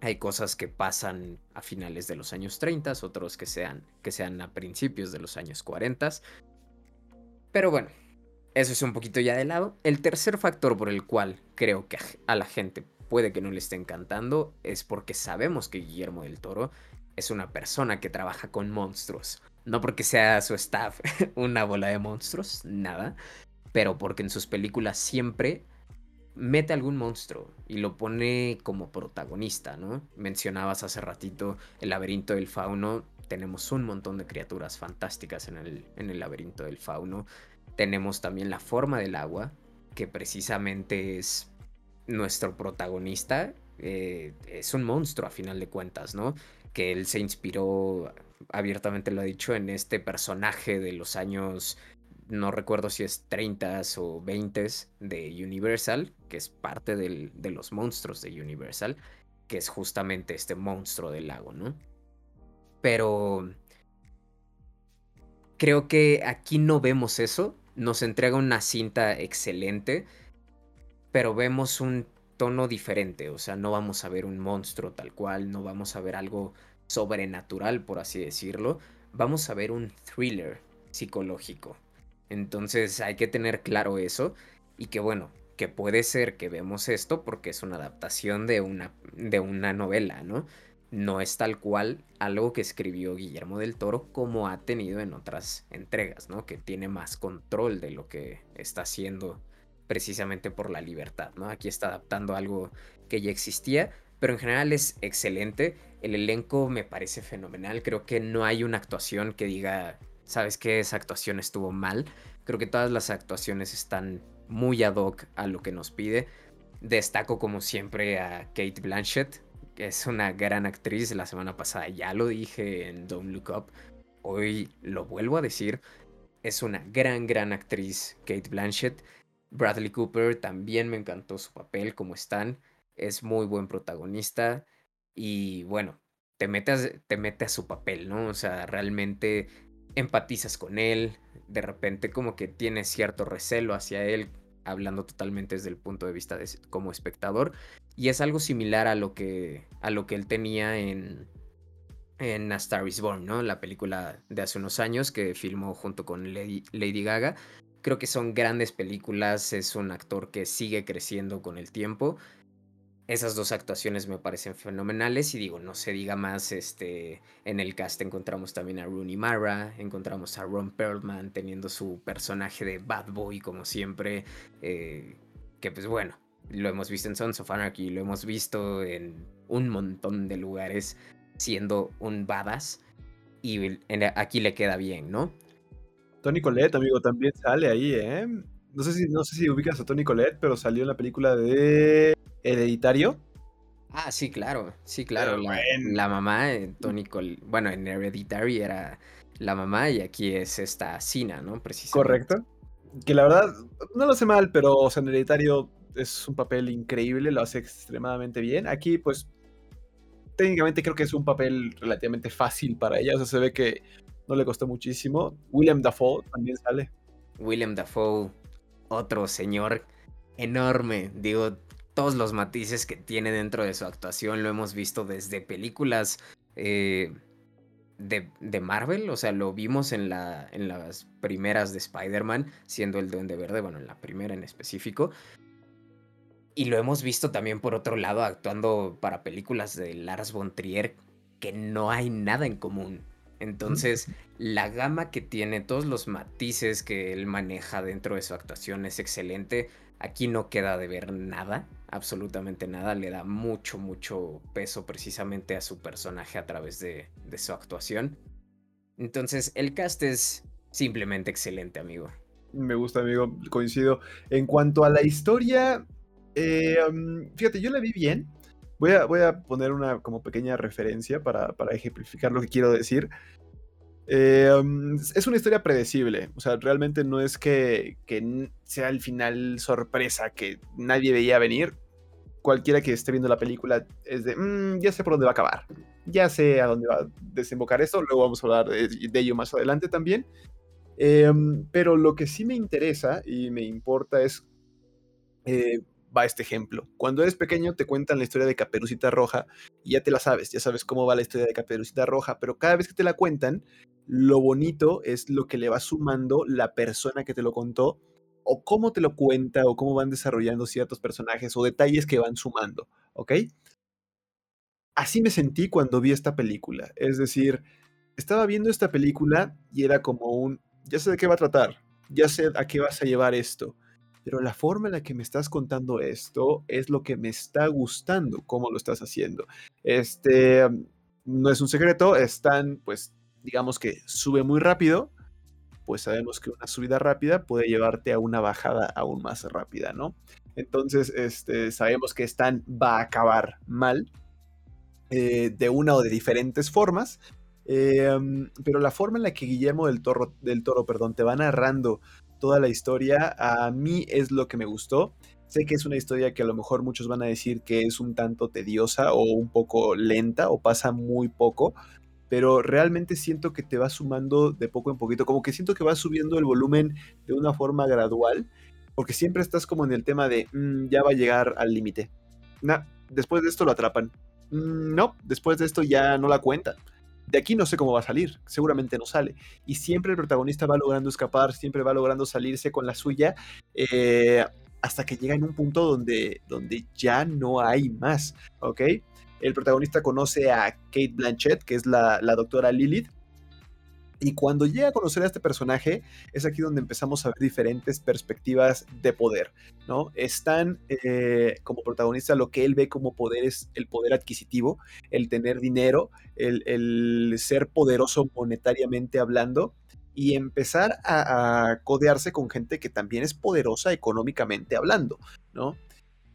hay cosas que pasan a finales de los años 30, otros que sean, que sean a principios de los años 40. Pero bueno, eso es un poquito ya de lado. El tercer factor por el cual creo que a la gente puede que no le esté encantando es porque sabemos que Guillermo del Toro es una persona que trabaja con monstruos. No porque sea su staff una bola de monstruos, nada. Pero porque en sus películas siempre mete algún monstruo y lo pone como protagonista, ¿no? Mencionabas hace ratito el laberinto del fauno, tenemos un montón de criaturas fantásticas en el, en el laberinto del fauno, tenemos también la forma del agua, que precisamente es nuestro protagonista, eh, es un monstruo a final de cuentas, ¿no? Que él se inspiró, abiertamente lo ha dicho, en este personaje de los años no recuerdo si es 30 o 20 de Universal, que es parte de los monstruos de Universal, que es justamente este monstruo del lago, ¿no? Pero creo que aquí no vemos eso, nos entrega una cinta excelente, pero vemos un tono diferente, o sea, no vamos a ver un monstruo tal cual, no vamos a ver algo sobrenatural, por así decirlo, vamos a ver un thriller psicológico entonces hay que tener claro eso y que bueno, que puede ser que vemos esto porque es una adaptación de una, de una novela, ¿no? No es tal cual algo que escribió Guillermo del Toro como ha tenido en otras entregas, ¿no? Que tiene más control de lo que está haciendo precisamente por la libertad, ¿no? Aquí está adaptando algo que ya existía, pero en general es excelente. El elenco me parece fenomenal. Creo que no hay una actuación que diga sabes que esa actuación estuvo mal. Creo que todas las actuaciones están muy ad hoc a lo que nos pide. Destaco como siempre a Kate Blanchett, que es una gran actriz. La semana pasada ya lo dije en Don't Look Up. Hoy lo vuelvo a decir. Es una gran, gran actriz Kate Blanchett. Bradley Cooper también me encantó su papel como están. Es muy buen protagonista. Y bueno, te mete, te mete a su papel, ¿no? O sea, realmente empatizas con él, de repente como que tienes cierto recelo hacia él, hablando totalmente desde el punto de vista de, como espectador, y es algo similar a lo que, a lo que él tenía en, en A Star is Born, ¿no? La película de hace unos años que filmó junto con Lady Gaga. Creo que son grandes películas, es un actor que sigue creciendo con el tiempo esas dos actuaciones me parecen fenomenales y digo, no se diga más, este, en el cast encontramos también a Rooney Mara, encontramos a Ron Perlman teniendo su personaje de Bad Boy como siempre, eh, que pues bueno, lo hemos visto en Sons of Anarchy, lo hemos visto en un montón de lugares siendo un badass y aquí le queda bien, ¿no? Tony Colette, amigo, también sale ahí, ¿eh? No sé si, no sé si ubicas a Tony Colette, pero salió en la película de Hereditario. Ah, sí, claro, sí, claro. La, mamá, Tony Col bueno, en Hereditary era la mamá y aquí es esta Sina, ¿no? Precisamente. Correcto. Que la verdad, no lo sé mal, pero o sea, en Hereditario es un papel increíble, lo hace extremadamente bien. Aquí, pues, técnicamente creo que es un papel relativamente fácil para ella, o sea, se ve que no le costó muchísimo. William Dafoe también sale. William Dafoe, otro señor enorme, digo, todos los matices que tiene dentro de su actuación. Lo hemos visto desde películas eh, de, Marvel, o sea, lo vimos en, en las primeras de Spider-Man, siendo el Duende Verde, bueno, en la primera en específico. Y lo hemos visto también por otro lado actuando para películas de Lars von Trier, que no hay nada en común. Entonces, la gama que tiene, todos los matices que él maneja dentro de su actuación es excelente. Aquí no queda de ver nada absolutamente nada, le da mucho, mucho peso precisamente a su personaje a través de, su actuación. Entonces, el cast es simplemente excelente, amigo. Me gusta, amigo, coincido. En cuanto a la historia, eh, fíjate, yo la vi bien. Voy a, voy a poner una como pequeña referencia para, ejemplificar lo que quiero decir. Eh, es una historia predecible, o sea, realmente no es que, que, sea el final sorpresa que nadie veía venir cualquiera que esté viendo la película es de, mm, ya sé por dónde va a acabar, ya sé a dónde va a desembocar esto, luego vamos a hablar de, ello más adelante también. Em, pero lo que sí me interesa y me importa es, eh, va este ejemplo. Cuando eres pequeño te cuentan la historia de Caperucita Roja y ya te la sabes, ya sabes cómo va la historia de Caperucita Roja, pero cada vez que te la cuentan, lo bonito es lo que le va sumando la persona que te lo contó o cómo te lo cuenta o cómo van desarrollando ciertos personajes o detalles que van sumando, ¿ok? Así me sentí cuando vi esta película. Es decir, estaba viendo esta película y era como un, ya sé de qué va a tratar, ya sé a qué vas a llevar esto, pero la forma en la que me estás contando esto es lo que me está gustando, cómo lo estás haciendo. Este, no es un secreto, están, pues, digamos que sube muy rápido, pues sabemos que una subida rápida puede llevarte a una bajada aún más rápida, ¿no? Entonces, este, sabemos que Stan va a acabar mal, eh, de una o de diferentes formas, em, pero la forma en la que Guillermo del Toro, del Toro perdón, te va narrando toda la historia, a mí es lo que me gustó. Sé que es una historia que a lo mejor muchos van a decir que es un tanto tediosa o un poco lenta o pasa muy poco, pero realmente siento que te va sumando de poco en poquito, como que siento que va subiendo el volumen de una forma gradual, porque siempre estás como en el tema de mm, ya va a llegar al límite. después de esto lo atrapan. Mm, no, después de esto ya no la cuentan de aquí no sé cómo va a salir, seguramente no sale. Y siempre el protagonista va logrando escapar, siempre va logrando salirse con la suya, eh, hasta que llega en un punto donde, donde ya no hay más, ¿ok? El protagonista conoce a Kate Blanchett, que es la, la doctora Lilith, y cuando llega a conocer a este personaje, es aquí donde empezamos a ver diferentes perspectivas de poder, ¿no? Están eh, como protagonista lo que él ve como poder es el poder adquisitivo, el tener dinero, el, ser poderoso monetariamente hablando y empezar a, codearse con gente que también es poderosa económicamente hablando, ¿no?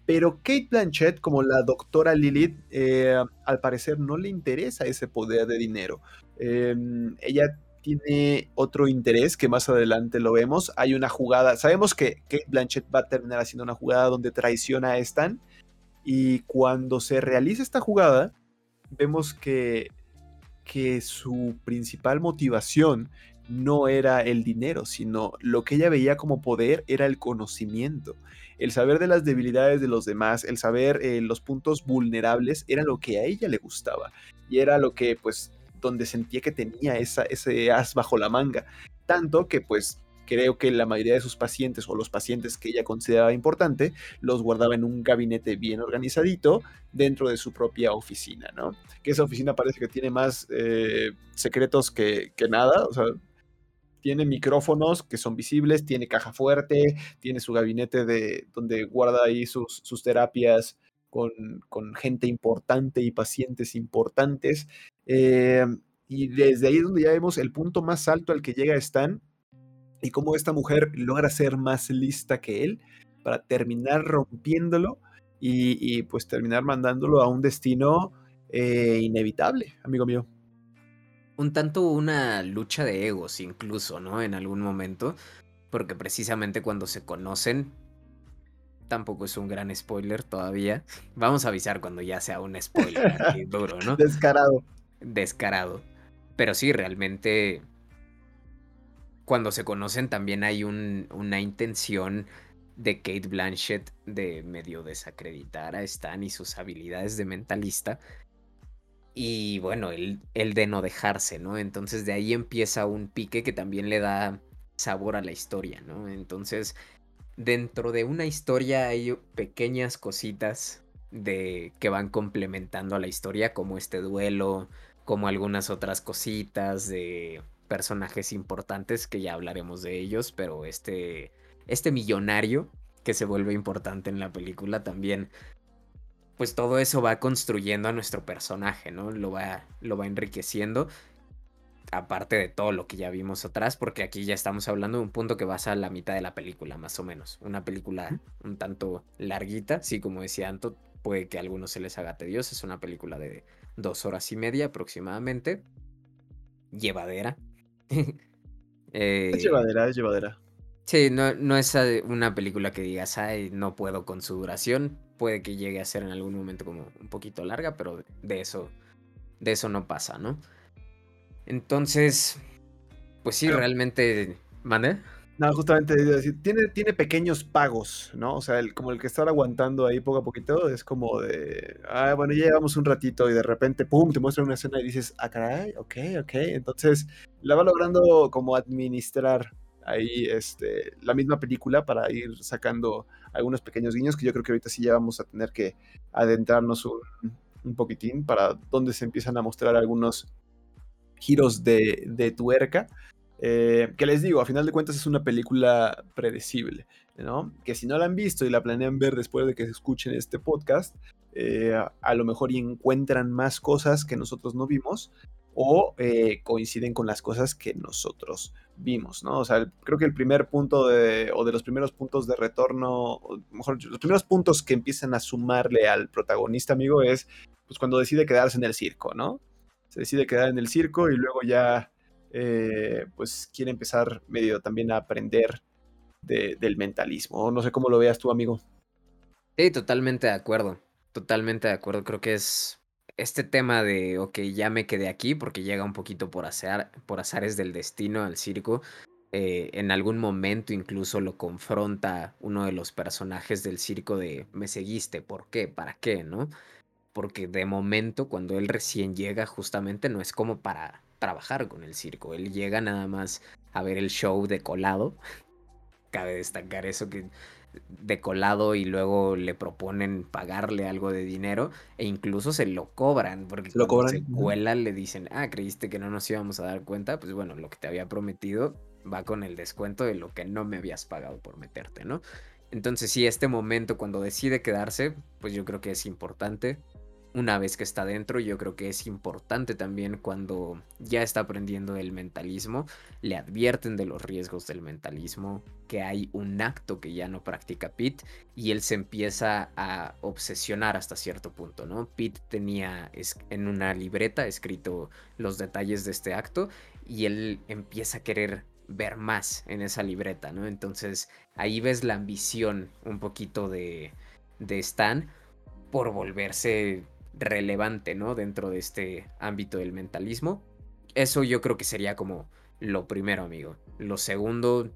Pero Kate Blanchett, como la doctora Lilith, eh, al parecer no le interesa ese poder de dinero. Em, ella tiene otro interés que más adelante lo vemos. Hay una jugada, sabemos que Kate Blanchett va a terminar haciendo una jugada donde traiciona a Stan y cuando se realiza esta jugada vemos que, que su principal motivación no era el dinero, sino lo que ella veía como poder era el conocimiento. El saber de las debilidades de los demás, el saber eh, los puntos vulnerables, era lo que a ella le gustaba. Y era lo que pues donde sentía que tenía esa, ese as bajo la manga. Tanto que pues creo que la mayoría de sus pacientes o los pacientes que ella consideraba importante los guardaba en un gabinete bien organizadito dentro de su propia oficina, ¿no? Que esa oficina parece que tiene más eh, secretos que, que nada, o sea, tiene micrófonos que son visibles, tiene caja fuerte, tiene su gabinete de donde guarda ahí sus, sus terapias con, con, gente importante y pacientes importantes. Eh, y desde ahí es donde ya vemos el punto más alto al que llega Stan y cómo esta mujer logra ser más lista que él para terminar rompiéndolo y, pues terminar mandándolo a un destino eh, inevitable, amigo mío. Un tanto una lucha de egos incluso, ¿no? En algún momento, porque precisamente cuando se conocen, tampoco es un gran spoiler todavía. Vamos a avisar cuando ya sea un spoiler duro, ¿no? Descarado descarado. Pero sí, realmente cuando se conocen también hay una intención de Kate Blanchett de medio desacreditar a Stan y sus habilidades de mentalista. Y bueno, el, el de no dejarse, ¿no? Entonces de ahí empieza un pique que también le da sabor a la historia, ¿no? Entonces, dentro de una historia hay pequeñas cositas de que van complementando a la historia, como este duelo, como algunas otras cositas de personajes importantes que ya hablaremos de ellos, pero este, este millonario que se vuelve importante en la película también, pues todo eso va construyendo a nuestro personaje, ¿no? Lo va, lo va enriqueciendo, aparte de todo lo que ya vimos atrás, porque aquí ya estamos hablando de un punto que va a la mitad de la película, más o menos. Una película un tanto larguita, sí, como decía Anto, puede que a algunos se les haga tedioso, es una película de dos horas y media aproximadamente. Llevadera. Eh, es llevadera, es llevadera. Sí, no, no es eh, una película que digas, ay, no puedo con su duración. Puede que llegue a ser en algún momento como un poquito larga, pero de eso, de eso no pasa, ¿no? Entonces, pues sí, realmente. ¿Mande? No, justamente tiene, tiene pequeños pagos, ¿no? O sea, el, como el que estar aguantando ahí poco a poquito es como de, ah, bueno, ya llevamos un ratito y de repente, pum, te muestran una escena y dices, ah, caray, ok, ok. Entonces, la va logrando como administrar ahí este, la misma película para ir sacando algunos pequeños guiños que yo creo que ahorita sí ya vamos a tener que adentrarnos un, un poquitín para donde se empiezan a mostrar algunos giros de, de tuerca Eh, que les digo, a final de cuentas es una película predecible, ¿no? Que si no la han visto y la planean ver después de que escuchen este podcast, eh, a lo mejor encuentran más cosas que nosotros no vimos o eh, coinciden con las cosas que nosotros vimos, ¿no? O sea, creo que el primer punto de, o de los primeros puntos de retorno, o mejor, los primeros puntos que empiezan a sumarle al protagonista, amigo, es pues cuando decide quedarse en el circo, ¿no? Se decide quedar en el circo y luego ya, eh, pues quiere empezar medio también a aprender del mentalismo. No sé cómo lo veas tú, amigo. Sí, totalmente de acuerdo. Totalmente de acuerdo. Creo que es este tema de, ok, ya me quedé aquí porque llega un poquito por, azar, por azares del destino al circo. Eh, en algún momento incluso lo confronta uno de los personajes del circo de, me seguiste, ¿por qué? ¿Para qué? ¿No? Porque de momento cuando él recién llega justamente no es como para trabajar con el circo, él llega nada más a ver el show de colado. Cabe destacar eso que de colado y luego le proponen pagarle algo de dinero e incluso se lo cobran porque lo cuando se cuela le dicen, ah, creíste que no nos íbamos a dar cuenta, pues bueno, lo que te había prometido va con el descuento de lo que no me habías pagado por meterte, ¿no? Entonces sí, este momento cuando decide quedarse, pues yo creo que es importante una vez que está dentro, yo creo que es importante también cuando ya está aprendiendo el mentalismo, le advierten de los riesgos del mentalismo, que hay un acto que ya no practica Pete y él se empieza a obsesionar hasta cierto punto, ¿no? Pete tenía en una libreta escrito los detalles de este acto y él empieza a querer ver más en esa libreta, ¿no? Entonces ahí ves la ambición un poquito de, de Stan por volverse relevante, ¿no? Dentro de este ámbito del mentalismo. Eso yo creo que sería como lo primero, amigo. Lo segundo,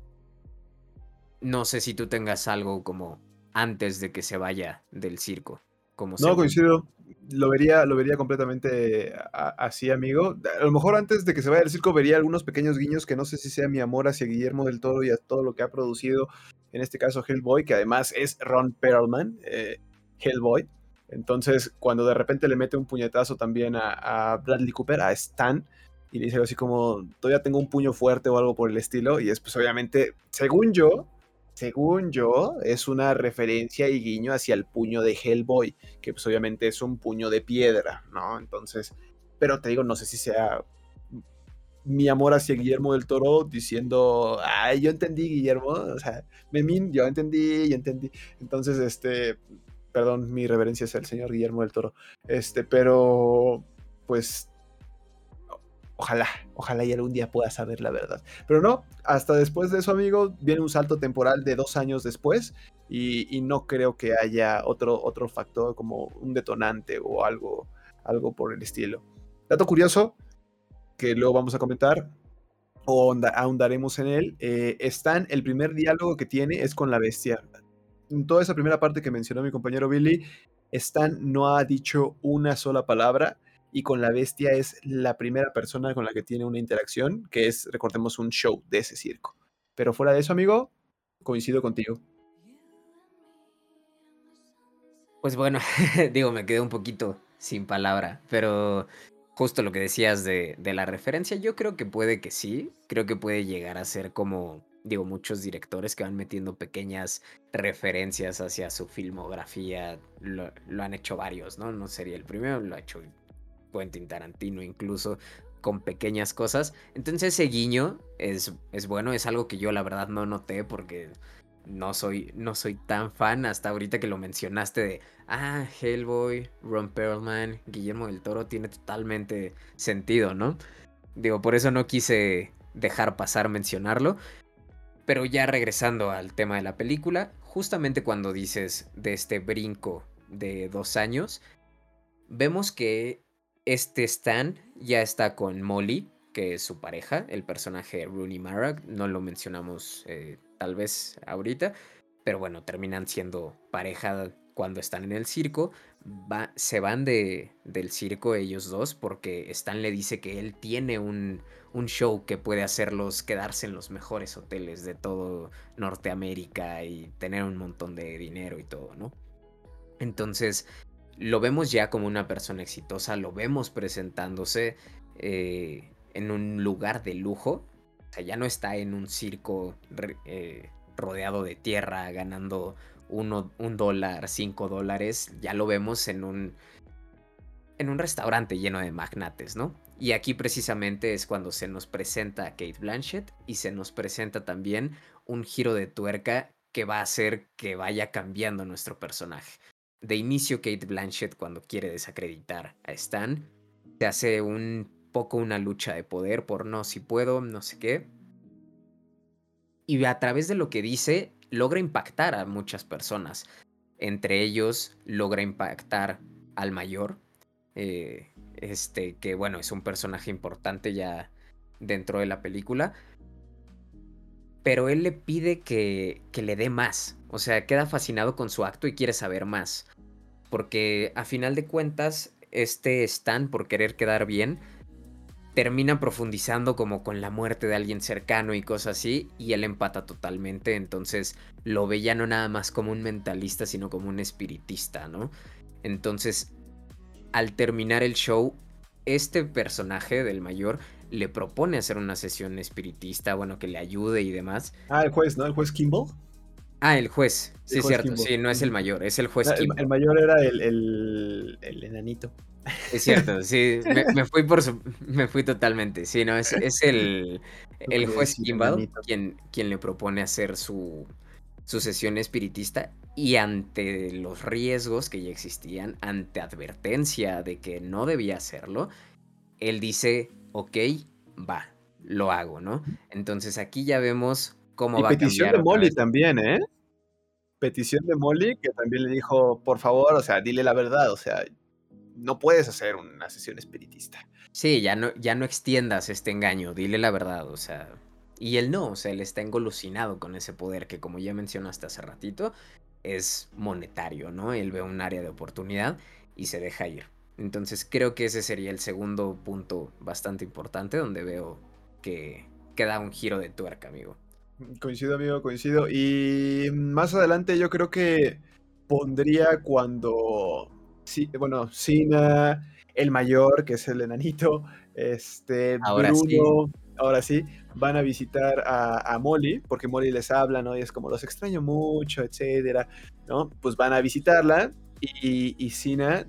no sé si tú tengas algo como antes de que se vaya del circo. Como no, coincido. Lo vería, lo vería completamente así, amigo. A lo mejor antes de que se vaya del circo vería algunos pequeños guiños que no sé si sea mi amor hacia Guillermo del Toro y a todo lo que ha producido, en este caso Hellboy, que además es Ron Perlman, eh, Hellboy. Entonces, cuando de repente le mete un puñetazo también a, Bradley Cooper, a Stan, y le dice así como, todavía tengo un puño fuerte o algo por el estilo, y es pues obviamente, según yo, según yo, es una referencia y guiño hacia el puño de Hellboy, que pues obviamente es un puño de piedra, ¿no? Entonces, pero te digo, no sé si sea mi amor hacia Guillermo del Toro diciendo, ay, yo entendí, Guillermo, o sea, Memín, yo entendí, yo entendí. Entonces, este, perdón, mi reverencia es el señor Guillermo del Toro. Este, pero pues ojalá, ojalá y algún día pueda saber la verdad. Pero no, hasta después de eso, amigo, viene un salto temporal de dos años después y, no creo que haya otro, otro factor como un detonante o algo, algo por el estilo. Dato curioso, que luego vamos a comentar, o ahondaremos en él, eh, el primer diálogo que tiene es con la bestia en toda esa primera parte que mencionó mi compañero Billy, Stan no ha dicho una sola palabra y con la bestia es la primera persona con la que tiene una interacción, que es, recordemos, un show de ese circo. Pero fuera de eso, amigo, coincido contigo. Pues bueno, digo, me quedé un poquito sin palabra, pero justo lo que decías de, de, la referencia, yo creo que puede que sí, creo que puede llegar a ser como digo, muchos directores que van metiendo pequeñas referencias hacia su filmografía, lo, han hecho varios, ¿no? No sería el primero, lo ha hecho Quentin Tarantino incluso con pequeñas cosas. Entonces ese guiño es, es bueno, es algo que yo la verdad no noté porque no soy, no soy tan fan hasta ahorita que lo mencionaste de, ah, Hellboy, Ron Perlman, Guillermo del Toro, tiene totalmente sentido, ¿no? Digo, por eso no quise dejar pasar mencionarlo. Pero ya regresando al tema de la película, justamente cuando dices de este brinco de dos años, vemos que este Stan ya está con Molly, que es su pareja, el personaje Rooney Mara, no lo mencionamos eh, tal vez ahorita, pero bueno, terminan siendo pareja cuando están en el circo, se van de, del circo ellos dos porque Stan le dice que él tiene un, un show que puede hacerlos quedarse en los mejores hoteles de todo Norteamérica y tener un montón de dinero y todo, ¿no? Entonces, lo vemos ya como una persona exitosa, lo vemos presentándose eh, en un lugar de lujo O sea, ya no está en un circo eh, rodeado de tierra ganando uno, un dólar, cinco dólares. Ya lo vemos en un, en un restaurante lleno de magnates, ¿no? Y aquí precisamente es cuando se nos presenta a Kate Blanchett y se nos presenta también un giro de tuerca que va a hacer que vaya cambiando nuestro personaje. De inicio, Kate Blanchett, cuando quiere desacreditar a Stan, se hace un poco una lucha de poder por no si puedo, no sé qué. Y a través de lo que dice, logra impactar a muchas personas. Entre ellos, logra impactar al mayor, eh, este, que bueno, es un personaje importante ya dentro de la película. Pero él le pide que, que le dé más. O sea, queda fascinado con su acto y quiere saber más. Porque a final de cuentas, este Stan, por querer quedar bien, termina profundizando como con la muerte de alguien cercano y cosas así, y él empata totalmente, entonces lo ve ya no nada más como un mentalista, sino como un espiritista, ¿no? Entonces, al terminar el show, este personaje del mayor le propone hacer una sesión espiritista, bueno, que le ayude y demás. Ah, el juez, ¿no? El juez Kimball. Ah, el juez, sí, es cierto, sí, no es el mayor, es el juez. El, el mayor era el, el, el, enanito. Es cierto, sí, me, fui por me fui totalmente, sí, no, es, es el, el juez Kimball quien, quien le propone hacer su, su sesión espiritista y ante los riesgos que ya existían, ante advertencia de que no debía hacerlo, él dice, ok, va, lo hago, ¿no? Entonces aquí ya vemos cómo va a cambiar. de Molly también, ¿eh? Petición de Molly que también le dijo, por favor, o sea, dile la verdad, o sea, no puedes hacer una sesión espiritista. Sí, ya no, ya no extiendas este engaño, dile la verdad, o sea. Y él no, o sea, él está engolosinado con ese poder que, como ya mencionaste hace ratito, es monetario, ¿no? Él ve un área de oportunidad y se deja ir. Entonces creo que ese sería el segundo punto bastante importante donde veo que, que da un giro de tuerca, amigo. Coincido, amigo, coincido. Y más adelante yo creo que pondría cuando, sí, bueno, Sina, el mayor, que es el enanito, este, ahora Bruno, ahora sí, van a visitar a, Molly, porque Molly les habla, ¿no? Y es como, los extraño mucho, etcétera, ¿no? Pues van a visitarla y, y Sina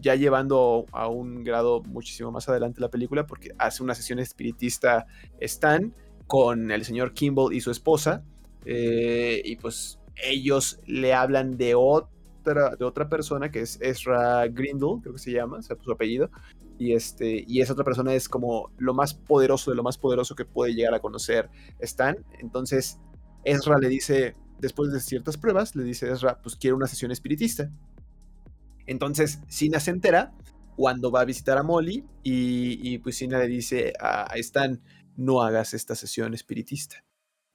ya llevando a un grado muchísimo más adelante la película, porque hace una sesión espiritista Stan con el señor Kimball y su esposa, eh, y pues ellos le hablan de otra, de otra persona que es Ezra Grindle, creo que se llama, sea, su apellido, y, este, y esa otra persona es como lo más poderoso de lo más poderoso que puede llegar a conocer Stan, entonces Ezra le dice, después de ciertas pruebas, le dice Ezra, pues quiero una sesión espiritista, entonces Sina se entera cuando va a visitar a Molly y, pues Sina le dice a, Stan, no hagas esta sesión espiritista.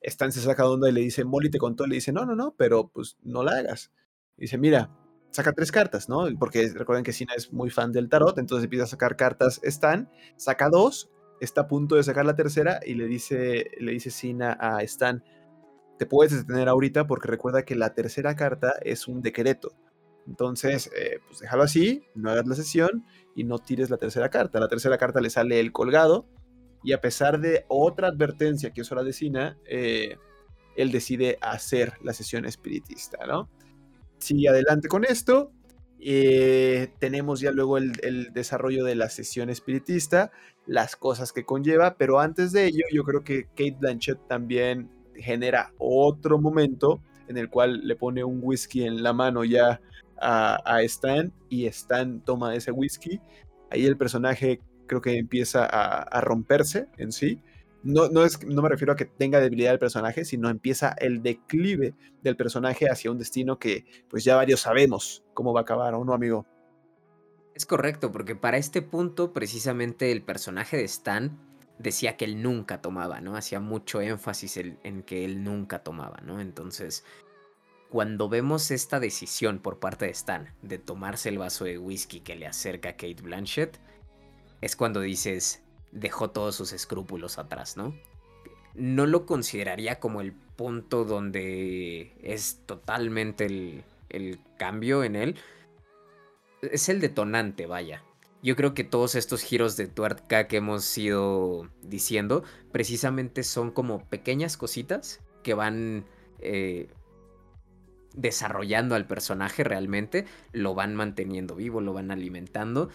Stan se saca de onda y le dice, Molly te contó, le dice, no, no, no, pero pues no la hagas. dice, mira, saca tres cartas, ¿no? Porque recuerden que Sina es muy fan del tarot, entonces empieza a sacar cartas Stan, saca dos, está a punto de sacar la tercera y le dice, le dice Sina a Stan, te puedes detener ahorita porque recuerda que la tercera carta es un decreto. Entonces, eh, pues déjalo así, no hagas la sesión y no tires la tercera carta. La tercera carta le sale el colgado y a pesar de otra advertencia que es hora de Sina, eh, él decide hacer la sesión espiritista, ¿no? Sigue adelante con esto. Eh, tenemos ya luego el, el, desarrollo de la sesión espiritista, las cosas que conlleva, pero antes de ello yo creo que Kate Blanchett también genera otro momento en el cual le pone un whisky en la mano ya a, Stan y Stan toma ese whisky. Ahí el personaje creo que empieza a, romperse en sí. No, no, es, no me refiero a que tenga debilidad el personaje, sino empieza el declive del personaje hacia un destino que pues ya varios sabemos cómo va a acabar, ¿o no, amigo? Es correcto, porque para este punto precisamente el personaje de Stan decía que él nunca tomaba, ¿no? Hacía mucho énfasis en que él nunca tomaba, ¿no? Entonces, cuando vemos esta decisión por parte de Stan de tomarse el vaso de whisky que le acerca a Kate Blanchett, es cuando dices, dejó todos sus escrúpulos atrás, ¿no? No lo consideraría como el punto donde es totalmente el, cambio en él. Es el detonante, vaya. yo creo que todos estos giros de tuerca que hemos ido diciendo, precisamente son como pequeñas cositas que van eh, desarrollando al personaje realmente, lo van manteniendo vivo, lo van alimentando.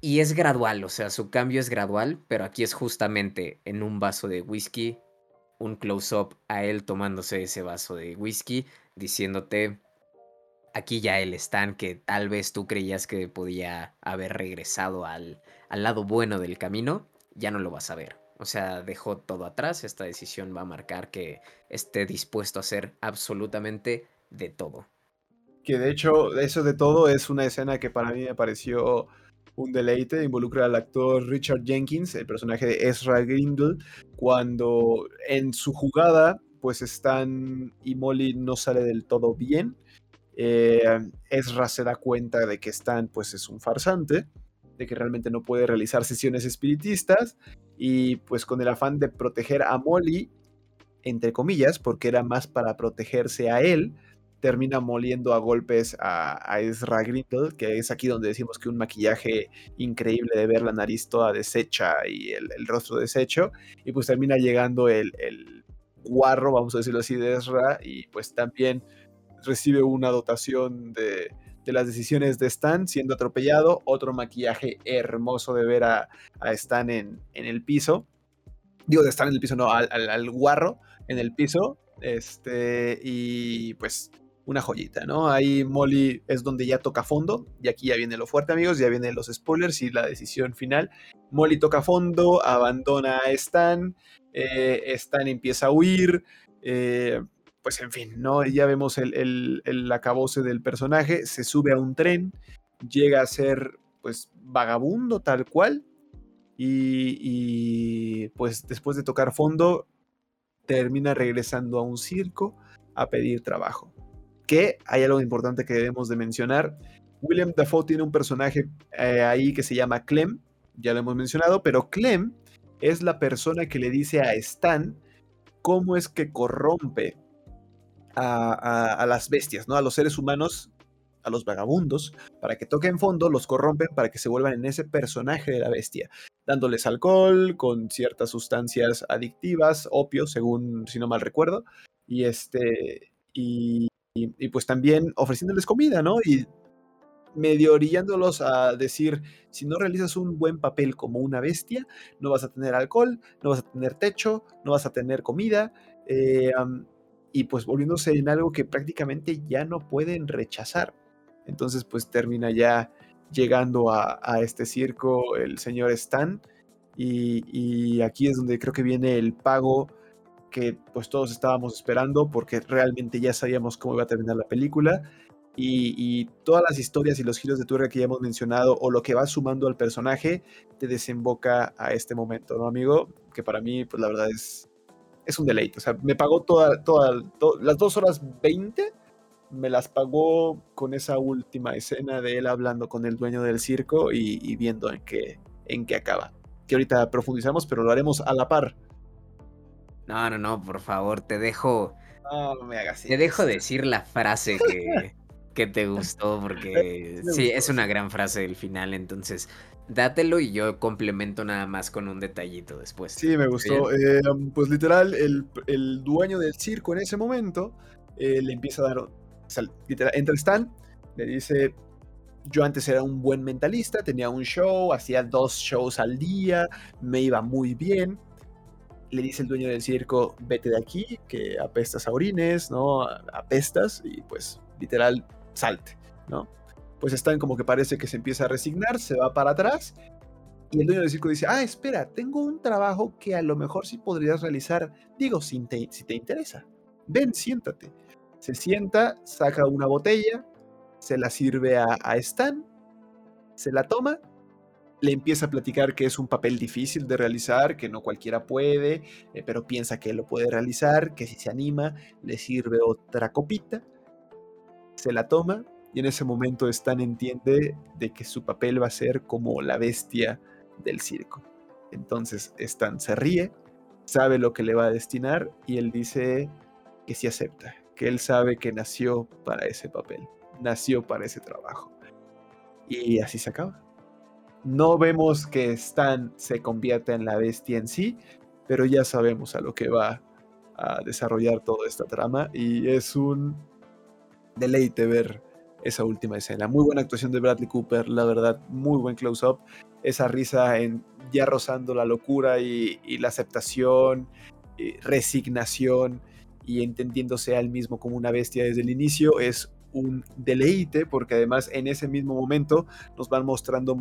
Y es gradual, o sea, su cambio es gradual, pero aquí es justamente en un vaso de whisky, un close-up a él tomándose ese vaso de whisky, diciéndote, aquí ya él Stan que tal vez tú creías que podía haber regresado al, al lado bueno del camino, ya no lo vas a ver. O sea, dejó todo atrás, esta decisión va a marcar que esté dispuesto a hacer absolutamente de todo. Que de hecho, eso de todo es una escena que para mí me pareció un deleite. Involucra al actor Richard Jenkins, el personaje de Ezra Grindle, cuando en su jugada, pues Stan y Molly no sale del todo bien eh, Ezra se da cuenta de que Stan pues es un farsante, de que realmente no puede realizar sesiones espiritistas y pues con el afán de proteger a Molly, entre comillas, porque era más para protegerse a él, termina moliendo a golpes a, Ezra Grindle, que es aquí donde decimos que un maquillaje increíble de ver la nariz toda deshecha y el, rostro deshecho, y pues termina llegando el, el guarro, vamos a decirlo así, de Ezra, y pues también recibe una dotación de, las decisiones de Stan siendo atropellado, otro maquillaje hermoso de ver a, Stan en, el piso. Digo, de Stan en el piso, no, al, guarro en el piso. Este, y pues una joyita, ¿no? Ahí Molly es donde ya toca fondo, y aquí ya viene lo fuerte, amigos, ya vienen los spoilers y la decisión final. Molly toca fondo, abandona a Stan, eh, Stan empieza a huir, eh, pues en fin, ¿no? Ya vemos el, el, acabose del personaje, se sube a un tren, llega a ser pues vagabundo tal cual y, pues después de tocar fondo termina regresando a un circo a pedir trabajo. Que hay algo importante que debemos de mencionar. William Dafoe tiene un personaje eh, ahí que se llama Clem, ya lo hemos mencionado, pero Clem es la persona que le dice a Stan cómo es que corrompe a, las bestias, ¿no? A los seres humanos, a los vagabundos, para que toquen fondo, los corrompen para que se vuelvan en ese personaje de la bestia, dándoles alcohol con ciertas sustancias adictivas, opio, según si no mal recuerdo, y este, y, pues también ofreciéndoles comida, ¿no? Y medio orillándolos a decir, si no realizas un buen papel como una bestia, no vas a tener alcohol, no vas a tener techo, no vas a tener comida, eh, y pues volviéndose en algo que prácticamente ya no pueden rechazar. Entonces pues termina ya llegando a, este circo el señor Stan y, aquí es donde creo que viene el pago que pues todos estábamos esperando porque realmente ya sabíamos cómo iba a terminar la película y, todas las historias y los giros de tuerca que ya hemos mencionado o lo que va sumando al personaje te desemboca a este momento, ¿no, amigo? Que para mí, pues la verdad es, es un deleite. O sea, me pagó toda, toda, las dos horas 20, me las pagó con esa última escena de él hablando con el dueño del circo y, viendo en qué, en qué acaba. Que ahorita profundizamos, pero lo haremos a la par. No, no, no, por favor, te dejo. No, no me hagas Te dejo decir la frase que, que te gustó, porque sí, es una gran frase del final. Entonces, dátelo y yo complemento nada más con un detallito después. Sí, me gustó. Eh, pues literal, el, dueño del circo en ese momento eh, le empieza a dar, o sea, literal, entra Stan, le dice, yo antes era un buen mentalista, tenía un show, hacía dos shows al día, me iba muy bien. Le dice el dueño del circo, vete de aquí, que apestas a orines, ¿no? Apestas y pues literal, salte, ¿no? pues están como que parece que se empieza a resignar, se va para atrás y el dueño del circo dice, ah, espera, tengo un trabajo que a lo mejor sí podrías realizar, digo, si te, si te interesa, ven, siéntate. Se sienta, saca una botella, se la sirve a, Stan, se la toma, le empieza a platicar que es un papel difícil de realizar, que no cualquiera puede, eh, pero piensa que lo puede realizar, que si se anima, le sirve otra copita, se la toma, y en ese momento Stan entiende de que su papel va a ser como la bestia del circo. Entonces Stan se ríe, sabe lo que le va a destinar y él dice que sí acepta, que él sabe que nació para ese papel, nació para ese trabajo. Y así se acaba. No vemos que Stan se convierta en la bestia en sí, pero ya sabemos a lo que va a desarrollar toda esta trama y es un deleite ver esa última escena. Muy buena actuación de Bradley Cooper, la verdad, muy buen close-up. Esa risa en, ya rozando la locura y, la aceptación, y resignación y entendiéndose a él mismo como una bestia desde el inicio es un deleite porque además en ese mismo momento nos van mostrando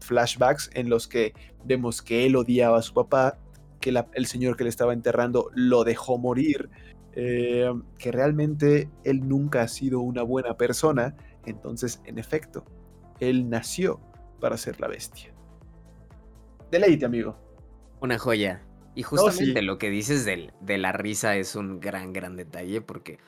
flashbacks en los que vemos que él odiaba a su papá, que el señor que le estaba enterrando lo dejó morir, eh, que realmente él nunca ha sido una buena persona, entonces en efecto, él nació para ser la bestia. Deleite, amigo. Una joya. Y justamente lo que dices de, de la risa es un gran, gran detalle porque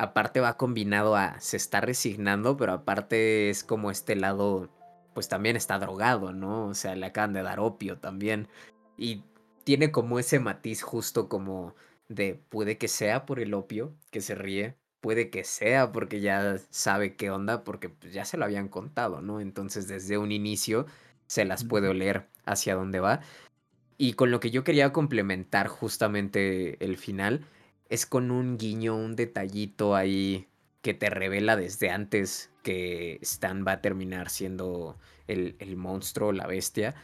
aparte va combinado a se está resignando, pero aparte es como este lado, pues también está drogado, ¿no? O sea, le acaban de dar opio también. Y tiene como ese matiz justo como de puede que sea por el opio que se ríe, puede que sea porque ya sabe qué onda, porque pues, ya se lo habían contado, ¿no? Entonces desde un inicio se las puede oler hacia dónde va. Y con lo que yo quería complementar justamente el final es con un guiño, un detallito ahí que te revela desde antes que Stan va a terminar siendo el, el monstruo, la bestia,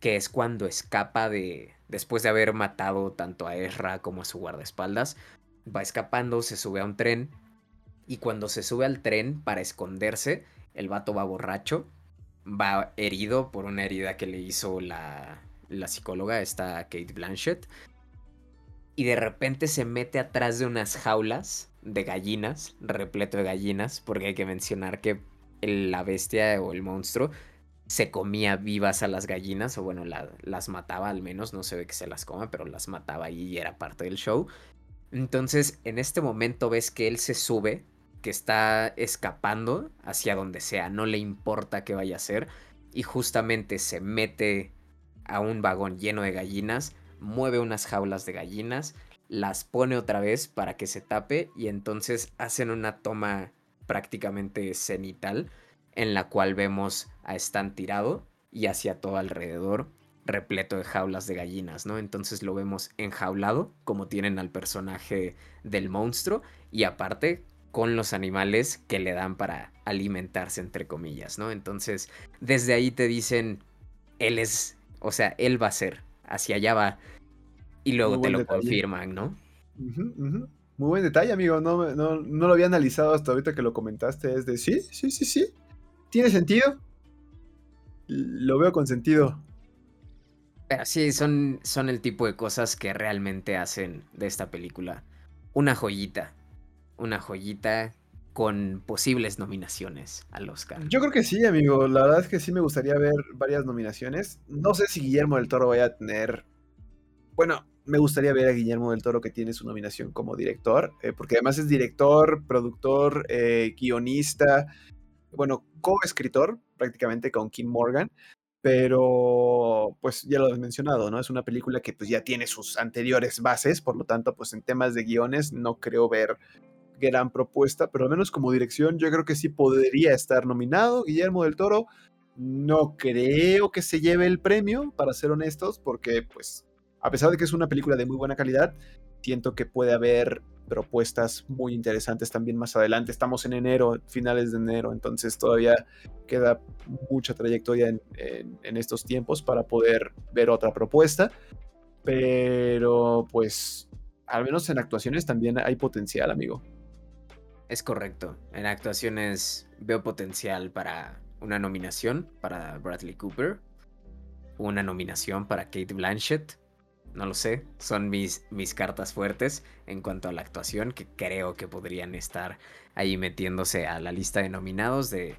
que es cuando escapa de, después de haber matado tanto a Ezra como a su guardaespaldas, va escapando, se sube a un tren y cuando se sube al tren para esconderse, el vato va borracho, va herido por una herida que le hizo la, la psicóloga, esta Kate Blanchett, y de repente se mete atrás de unas jaulas de gallinas, repleto de gallinas, porque hay que mencionar que la bestia o el monstruo se comía vivas a las gallinas, o bueno, las mataba al menos, no se ve que se las coma, pero las mataba y era parte del show. Entonces, en este momento ves que él se sube, que está escapando hacia donde sea, no le importa qué vaya a hacer, y justamente se mete a un vagón lleno de gallinas, mueve unas jaulas de gallinas, las pone otra vez para que se tape y entonces hacen una toma prácticamente cenital en la cual vemos a Stan tirado y hacia todo alrededor repleto de jaulas de gallinas, ¿no? Entonces lo vemos enjaulado, como tienen al personaje del monstruo, y aparte con los animales que le dan para alimentarse, entre comillas, ¿no? Entonces, desde ahí te dicen, él es, o sea, él va a ser, hacia allá va. Y luego te lo confirman, ¿no? Muy buen detalle, amigo. No, no, lo había analizado hasta ahorita que lo comentaste. Es de, sí, sí, sí, sí. ¿Tiene sentido? Lo veo con sentido. Pero sí, son, son el tipo de cosas que realmente hacen de esta película una joyita. Una joyita con posibles nominaciones al Oscar. Yo creo que sí, amigo. La verdad es que sí me gustaría ver varias nominaciones. No sé si Guillermo del Toro vaya a tener. Bueno, me gustaría ver a Guillermo del Toro que tiene su nominación como director, eh, porque además es director, productor, eh, guionista, bueno, co-escritor prácticamente con Kim Morgan. Pero, pues ya lo has mencionado, ¿no? Es una película que pues ya tiene sus anteriores bases, por lo tanto, pues en temas de guiones no creo ver gran propuesta, pero al menos como dirección yo creo que sí podría estar nominado Guillermo del Toro. No creo que se lleve el premio, para ser honestos, porque pues a pesar de que es una película de muy buena calidad, siento que puede haber propuestas muy interesantes también más adelante. Estamos en enero, finales de enero, entonces todavía queda mucha trayectoria en, en estos tiempos para poder ver otra propuesta. Pero pues al menos en actuaciones también hay potencial, amigo. Es correcto. En actuaciones veo potencial para una nominación para Bradley Cooper, una nominación para Kate Blanchett. No lo sé, son mis, mis cartas fuertes en cuanto a la actuación que creo que podrían estar ahí metiéndose a la lista de nominados de,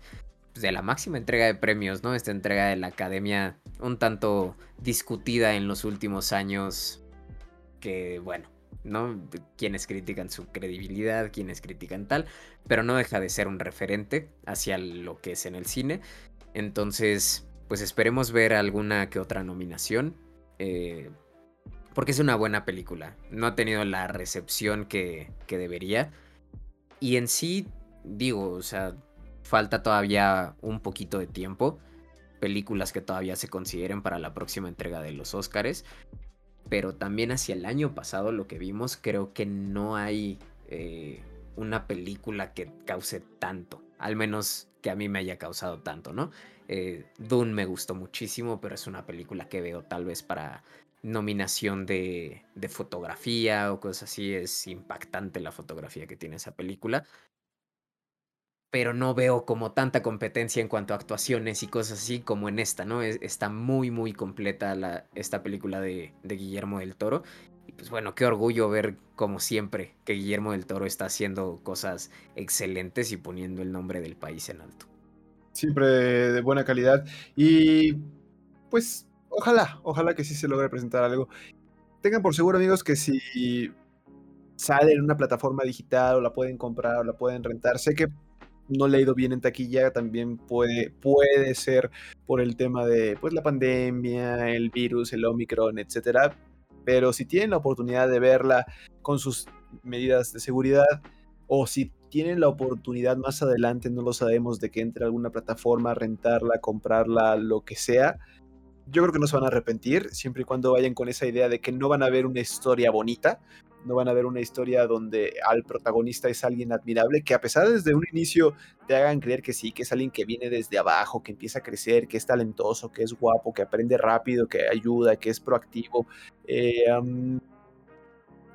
de la máxima entrega de premios, ¿no? Esta entrega de la academia un tanto discutida en los últimos años que, bueno, ¿no? Quienes critican su credibilidad, quienes critican tal, pero no deja de ser un referente hacia lo que es en el cine. Entonces, pues esperemos ver alguna que otra nominación. Eh, porque es una buena película. No ha tenido la recepción que, que debería. Y en sí, digo, o sea, falta todavía un poquito de tiempo. películas que todavía se consideren para la próxima entrega de los Oscars. Pero también hacia el año pasado lo que vimos, creo que no hay eh, una película que cause tanto. Al menos que a mí me haya causado tanto, ¿no? Eh, Dune me gustó muchísimo, pero es una película que veo tal vez para nominación de, de, fotografía o cosas así. Es impactante la fotografía que tiene esa película pero no veo como tanta competencia en cuanto a actuaciones y cosas así como en esta, ¿no? está muy, muy completa la, esta película de, Guillermo del Toro. Y pues bueno, qué orgullo ver, como siempre, que Guillermo del Toro está haciendo cosas excelentes y poniendo el nombre del país en alto. Siempre de buena calidad. Y pues ojalá, ojalá que sí se logre presentar algo. Tengan por seguro, amigos, que si sale en una plataforma digital o la pueden comprar o la pueden rentar, sé que no le ha ido bien en taquilla, también puede, puede ser por el tema de pues, la pandemia, el virus, el Omicron, etcétera. Pero si tienen la oportunidad de verla con sus medidas de seguridad, o si tienen la oportunidad más adelante, no lo sabemos, de que entre alguna plataforma, rentarla, comprarla, lo que sea, yo creo que no se van a arrepentir, siempre y cuando vayan con esa idea de que no van a ver una historia bonita, no van a ver una historia donde al protagonista es alguien admirable, que a pesar de desde un inicio te hagan creer que sí, que es alguien que viene desde abajo, que empieza a crecer, que es talentoso, que es guapo, que aprende rápido, que ayuda, que es proactivo. Eh,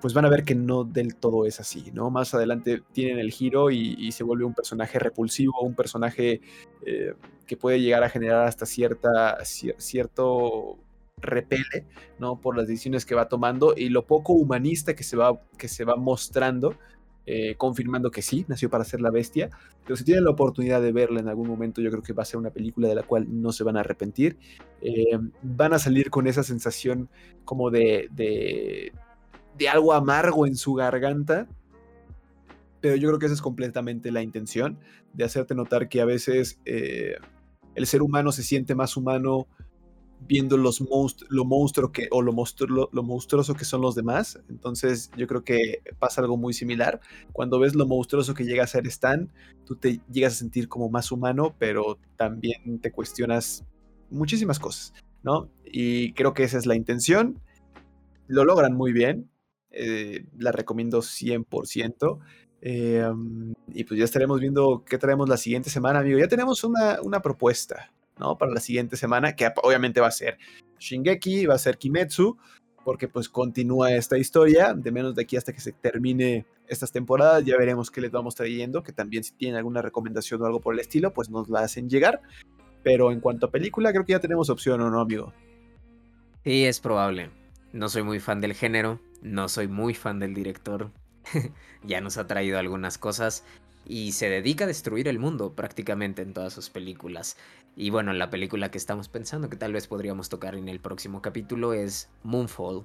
pues van a ver que no del todo es así, ¿no? Más adelante tienen el giro y, se vuelve un personaje repulsivo, un personaje eh, que puede llegar a generar hasta cierta, cierto repele, ¿no? Por las decisiones que va tomando y lo poco humanista que se va, que se va mostrando, eh, confirmando que sí, nació para ser la bestia. Pero si tienen la oportunidad de verla en algún momento, yo creo que va a ser una película de la cual no se van a arrepentir. Eh, van a salir con esa sensación como de, de, de algo amargo en su garganta. Pero yo creo que esa es completamente la intención de hacerte notar que a veces eh, el ser humano se siente más humano viendo los lo monstruo que, o lo, lo, monstruoso que son los demás. Entonces yo creo que pasa algo muy similar. Cuando ves lo monstruoso que llega a ser Stan, tú te llegas a sentir como más humano, pero también te cuestionas muchísimas cosas, ¿no? Y creo que esa es la intención. Lo logran muy bien. Eh, la recomiendo 100%. Eh, y pues ya estaremos viendo qué traemos la siguiente semana, amigo. Ya tenemos una, una propuesta. ¿no? Para la siguiente semana, que obviamente va a ser Shingeki, va a ser Kimetsu, porque pues continúa esta historia, de menos de aquí hasta que se termine estas temporadas, ya veremos qué les vamos trayendo, que también si tienen alguna recomendación o algo por el estilo, pues nos la hacen llegar. Pero en cuanto a película, creo que ya tenemos opción, ¿o no, amigo? Sí, es probable. No soy muy fan del género, no soy muy fan del director. ya nos ha traído algunas cosas y se dedica a destruir el mundo prácticamente en todas sus películas. Y bueno, la película que estamos pensando que tal vez podríamos tocar en el próximo capítulo es Moonfall.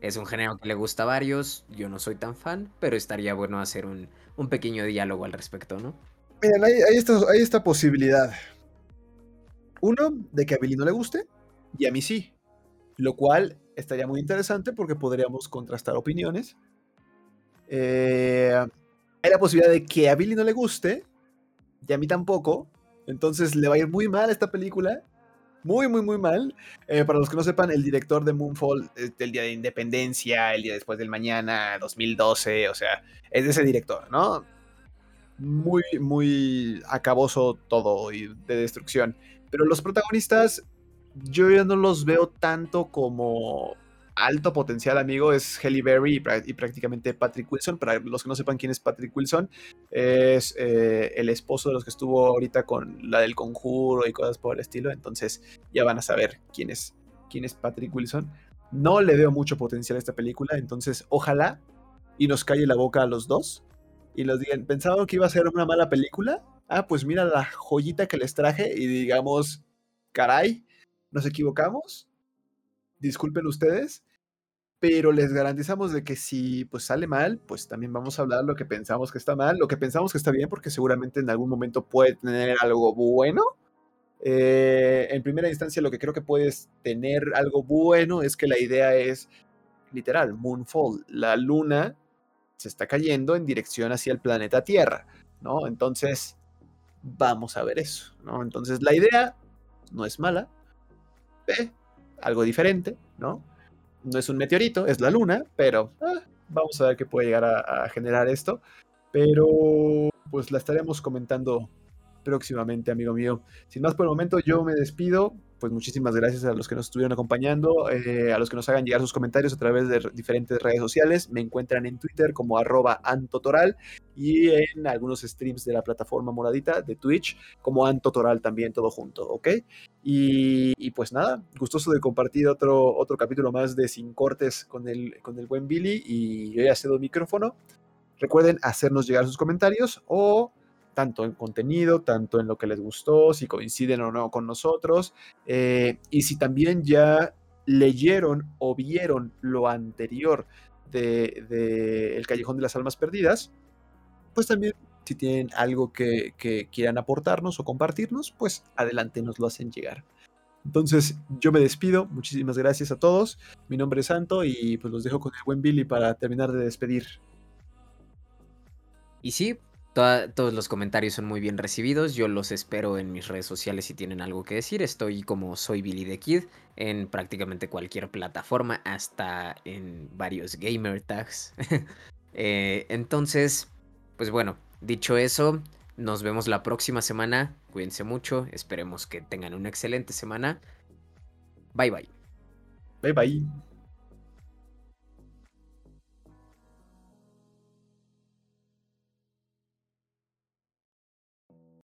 Es un género que le gusta a varios, yo no soy tan fan, pero estaría bueno hacer un, pequeño diálogo al respecto, ¿no? Miren, hay, esta, posibilidad. Uno, de que a Billy no le guste, y a mí sí. Lo cual estaría muy interesante porque podríamos contrastar opiniones. Eh, hay la posibilidad de que a Billy no le guste, y a mí tampoco, entonces le va a ir muy mal esta película. Muy, muy, muy mal. Eh, para los que no sepan, el director de Moonfall es del Día de Independencia, el día después del mañana, 2012, o sea, es de ese director, ¿no? Muy, muy acaboso todo y de destrucción. Pero los protagonistas, yo ya no los veo tanto como alto potencial, amigo, es Halle Berry y, prácticamente Patrick Wilson. Para los que no sepan quién es Patrick Wilson, es eh, el esposo de los que estuvo ahorita con la del conjuro y cosas por el estilo. Entonces ya van a saber quién es, quién es Patrick Wilson. No le veo mucho potencial a esta película, entonces ojalá y nos calle la boca a los dos y los digan, pensaban que iba a ser una mala película. Ah, pues mira la joyita que les traje y digamos, caray, nos equivocamos disculpen ustedes, pero les garantizamos de que si pues sale mal, pues también vamos a hablar lo que pensamos que está mal, lo que pensamos que está bien, porque seguramente en algún momento puede tener algo bueno. Eh, en primera instancia, lo que creo que puedes tener algo bueno es que la idea es literal, Moonfall, la luna se está cayendo en dirección hacia el planeta Tierra, ¿no? Entonces, vamos a ver eso, ¿no? Entonces, la idea no es mala. Algo diferente, ¿no? No es un meteorito, es la luna, pero ah, vamos a ver qué puede llegar a, a generar esto. Pero pues la estaremos comentando próximamente, amigo mío. Sin más por el momento, yo me despido pues muchísimas gracias a los que nos estuvieron acompañando, eh, a los que nos hagan llegar sus comentarios a través de diferentes redes sociales. Me encuentran en Twitter como arroba antotoral y en algunos streams de la plataforma moradita de Twitch como antotoral también, todo junto, ¿ok? Y, pues nada, gustoso de compartir otro, otro capítulo más de Sin Cortes con el, con el buen Billy y yo ya cedo micrófono. Recuerden hacernos llegar sus comentarios o tanto en contenido, tanto en lo que les gustó, si coinciden o no con nosotros, eh, y si también ya leyeron o vieron lo anterior de, El Callejón de las Almas Perdidas, pues también si tienen algo que, que, quieran aportarnos o compartirnos, pues adelante nos lo hacen llegar. Entonces yo me despido, muchísimas gracias a todos, mi nombre es Santo y pues los dejo con el buen Billy para terminar de despedir. Y sí, todos los comentarios son muy bien recibidos. Yo los espero en mis redes sociales si tienen algo que decir. Estoy como soy Billy the Kid en prácticamente cualquier plataforma, hasta en varios gamer tags. Eh, entonces, pues bueno, dicho eso, nos vemos la próxima semana. Cuídense mucho. Esperemos que tengan una excelente semana. Bye bye. Bye bye.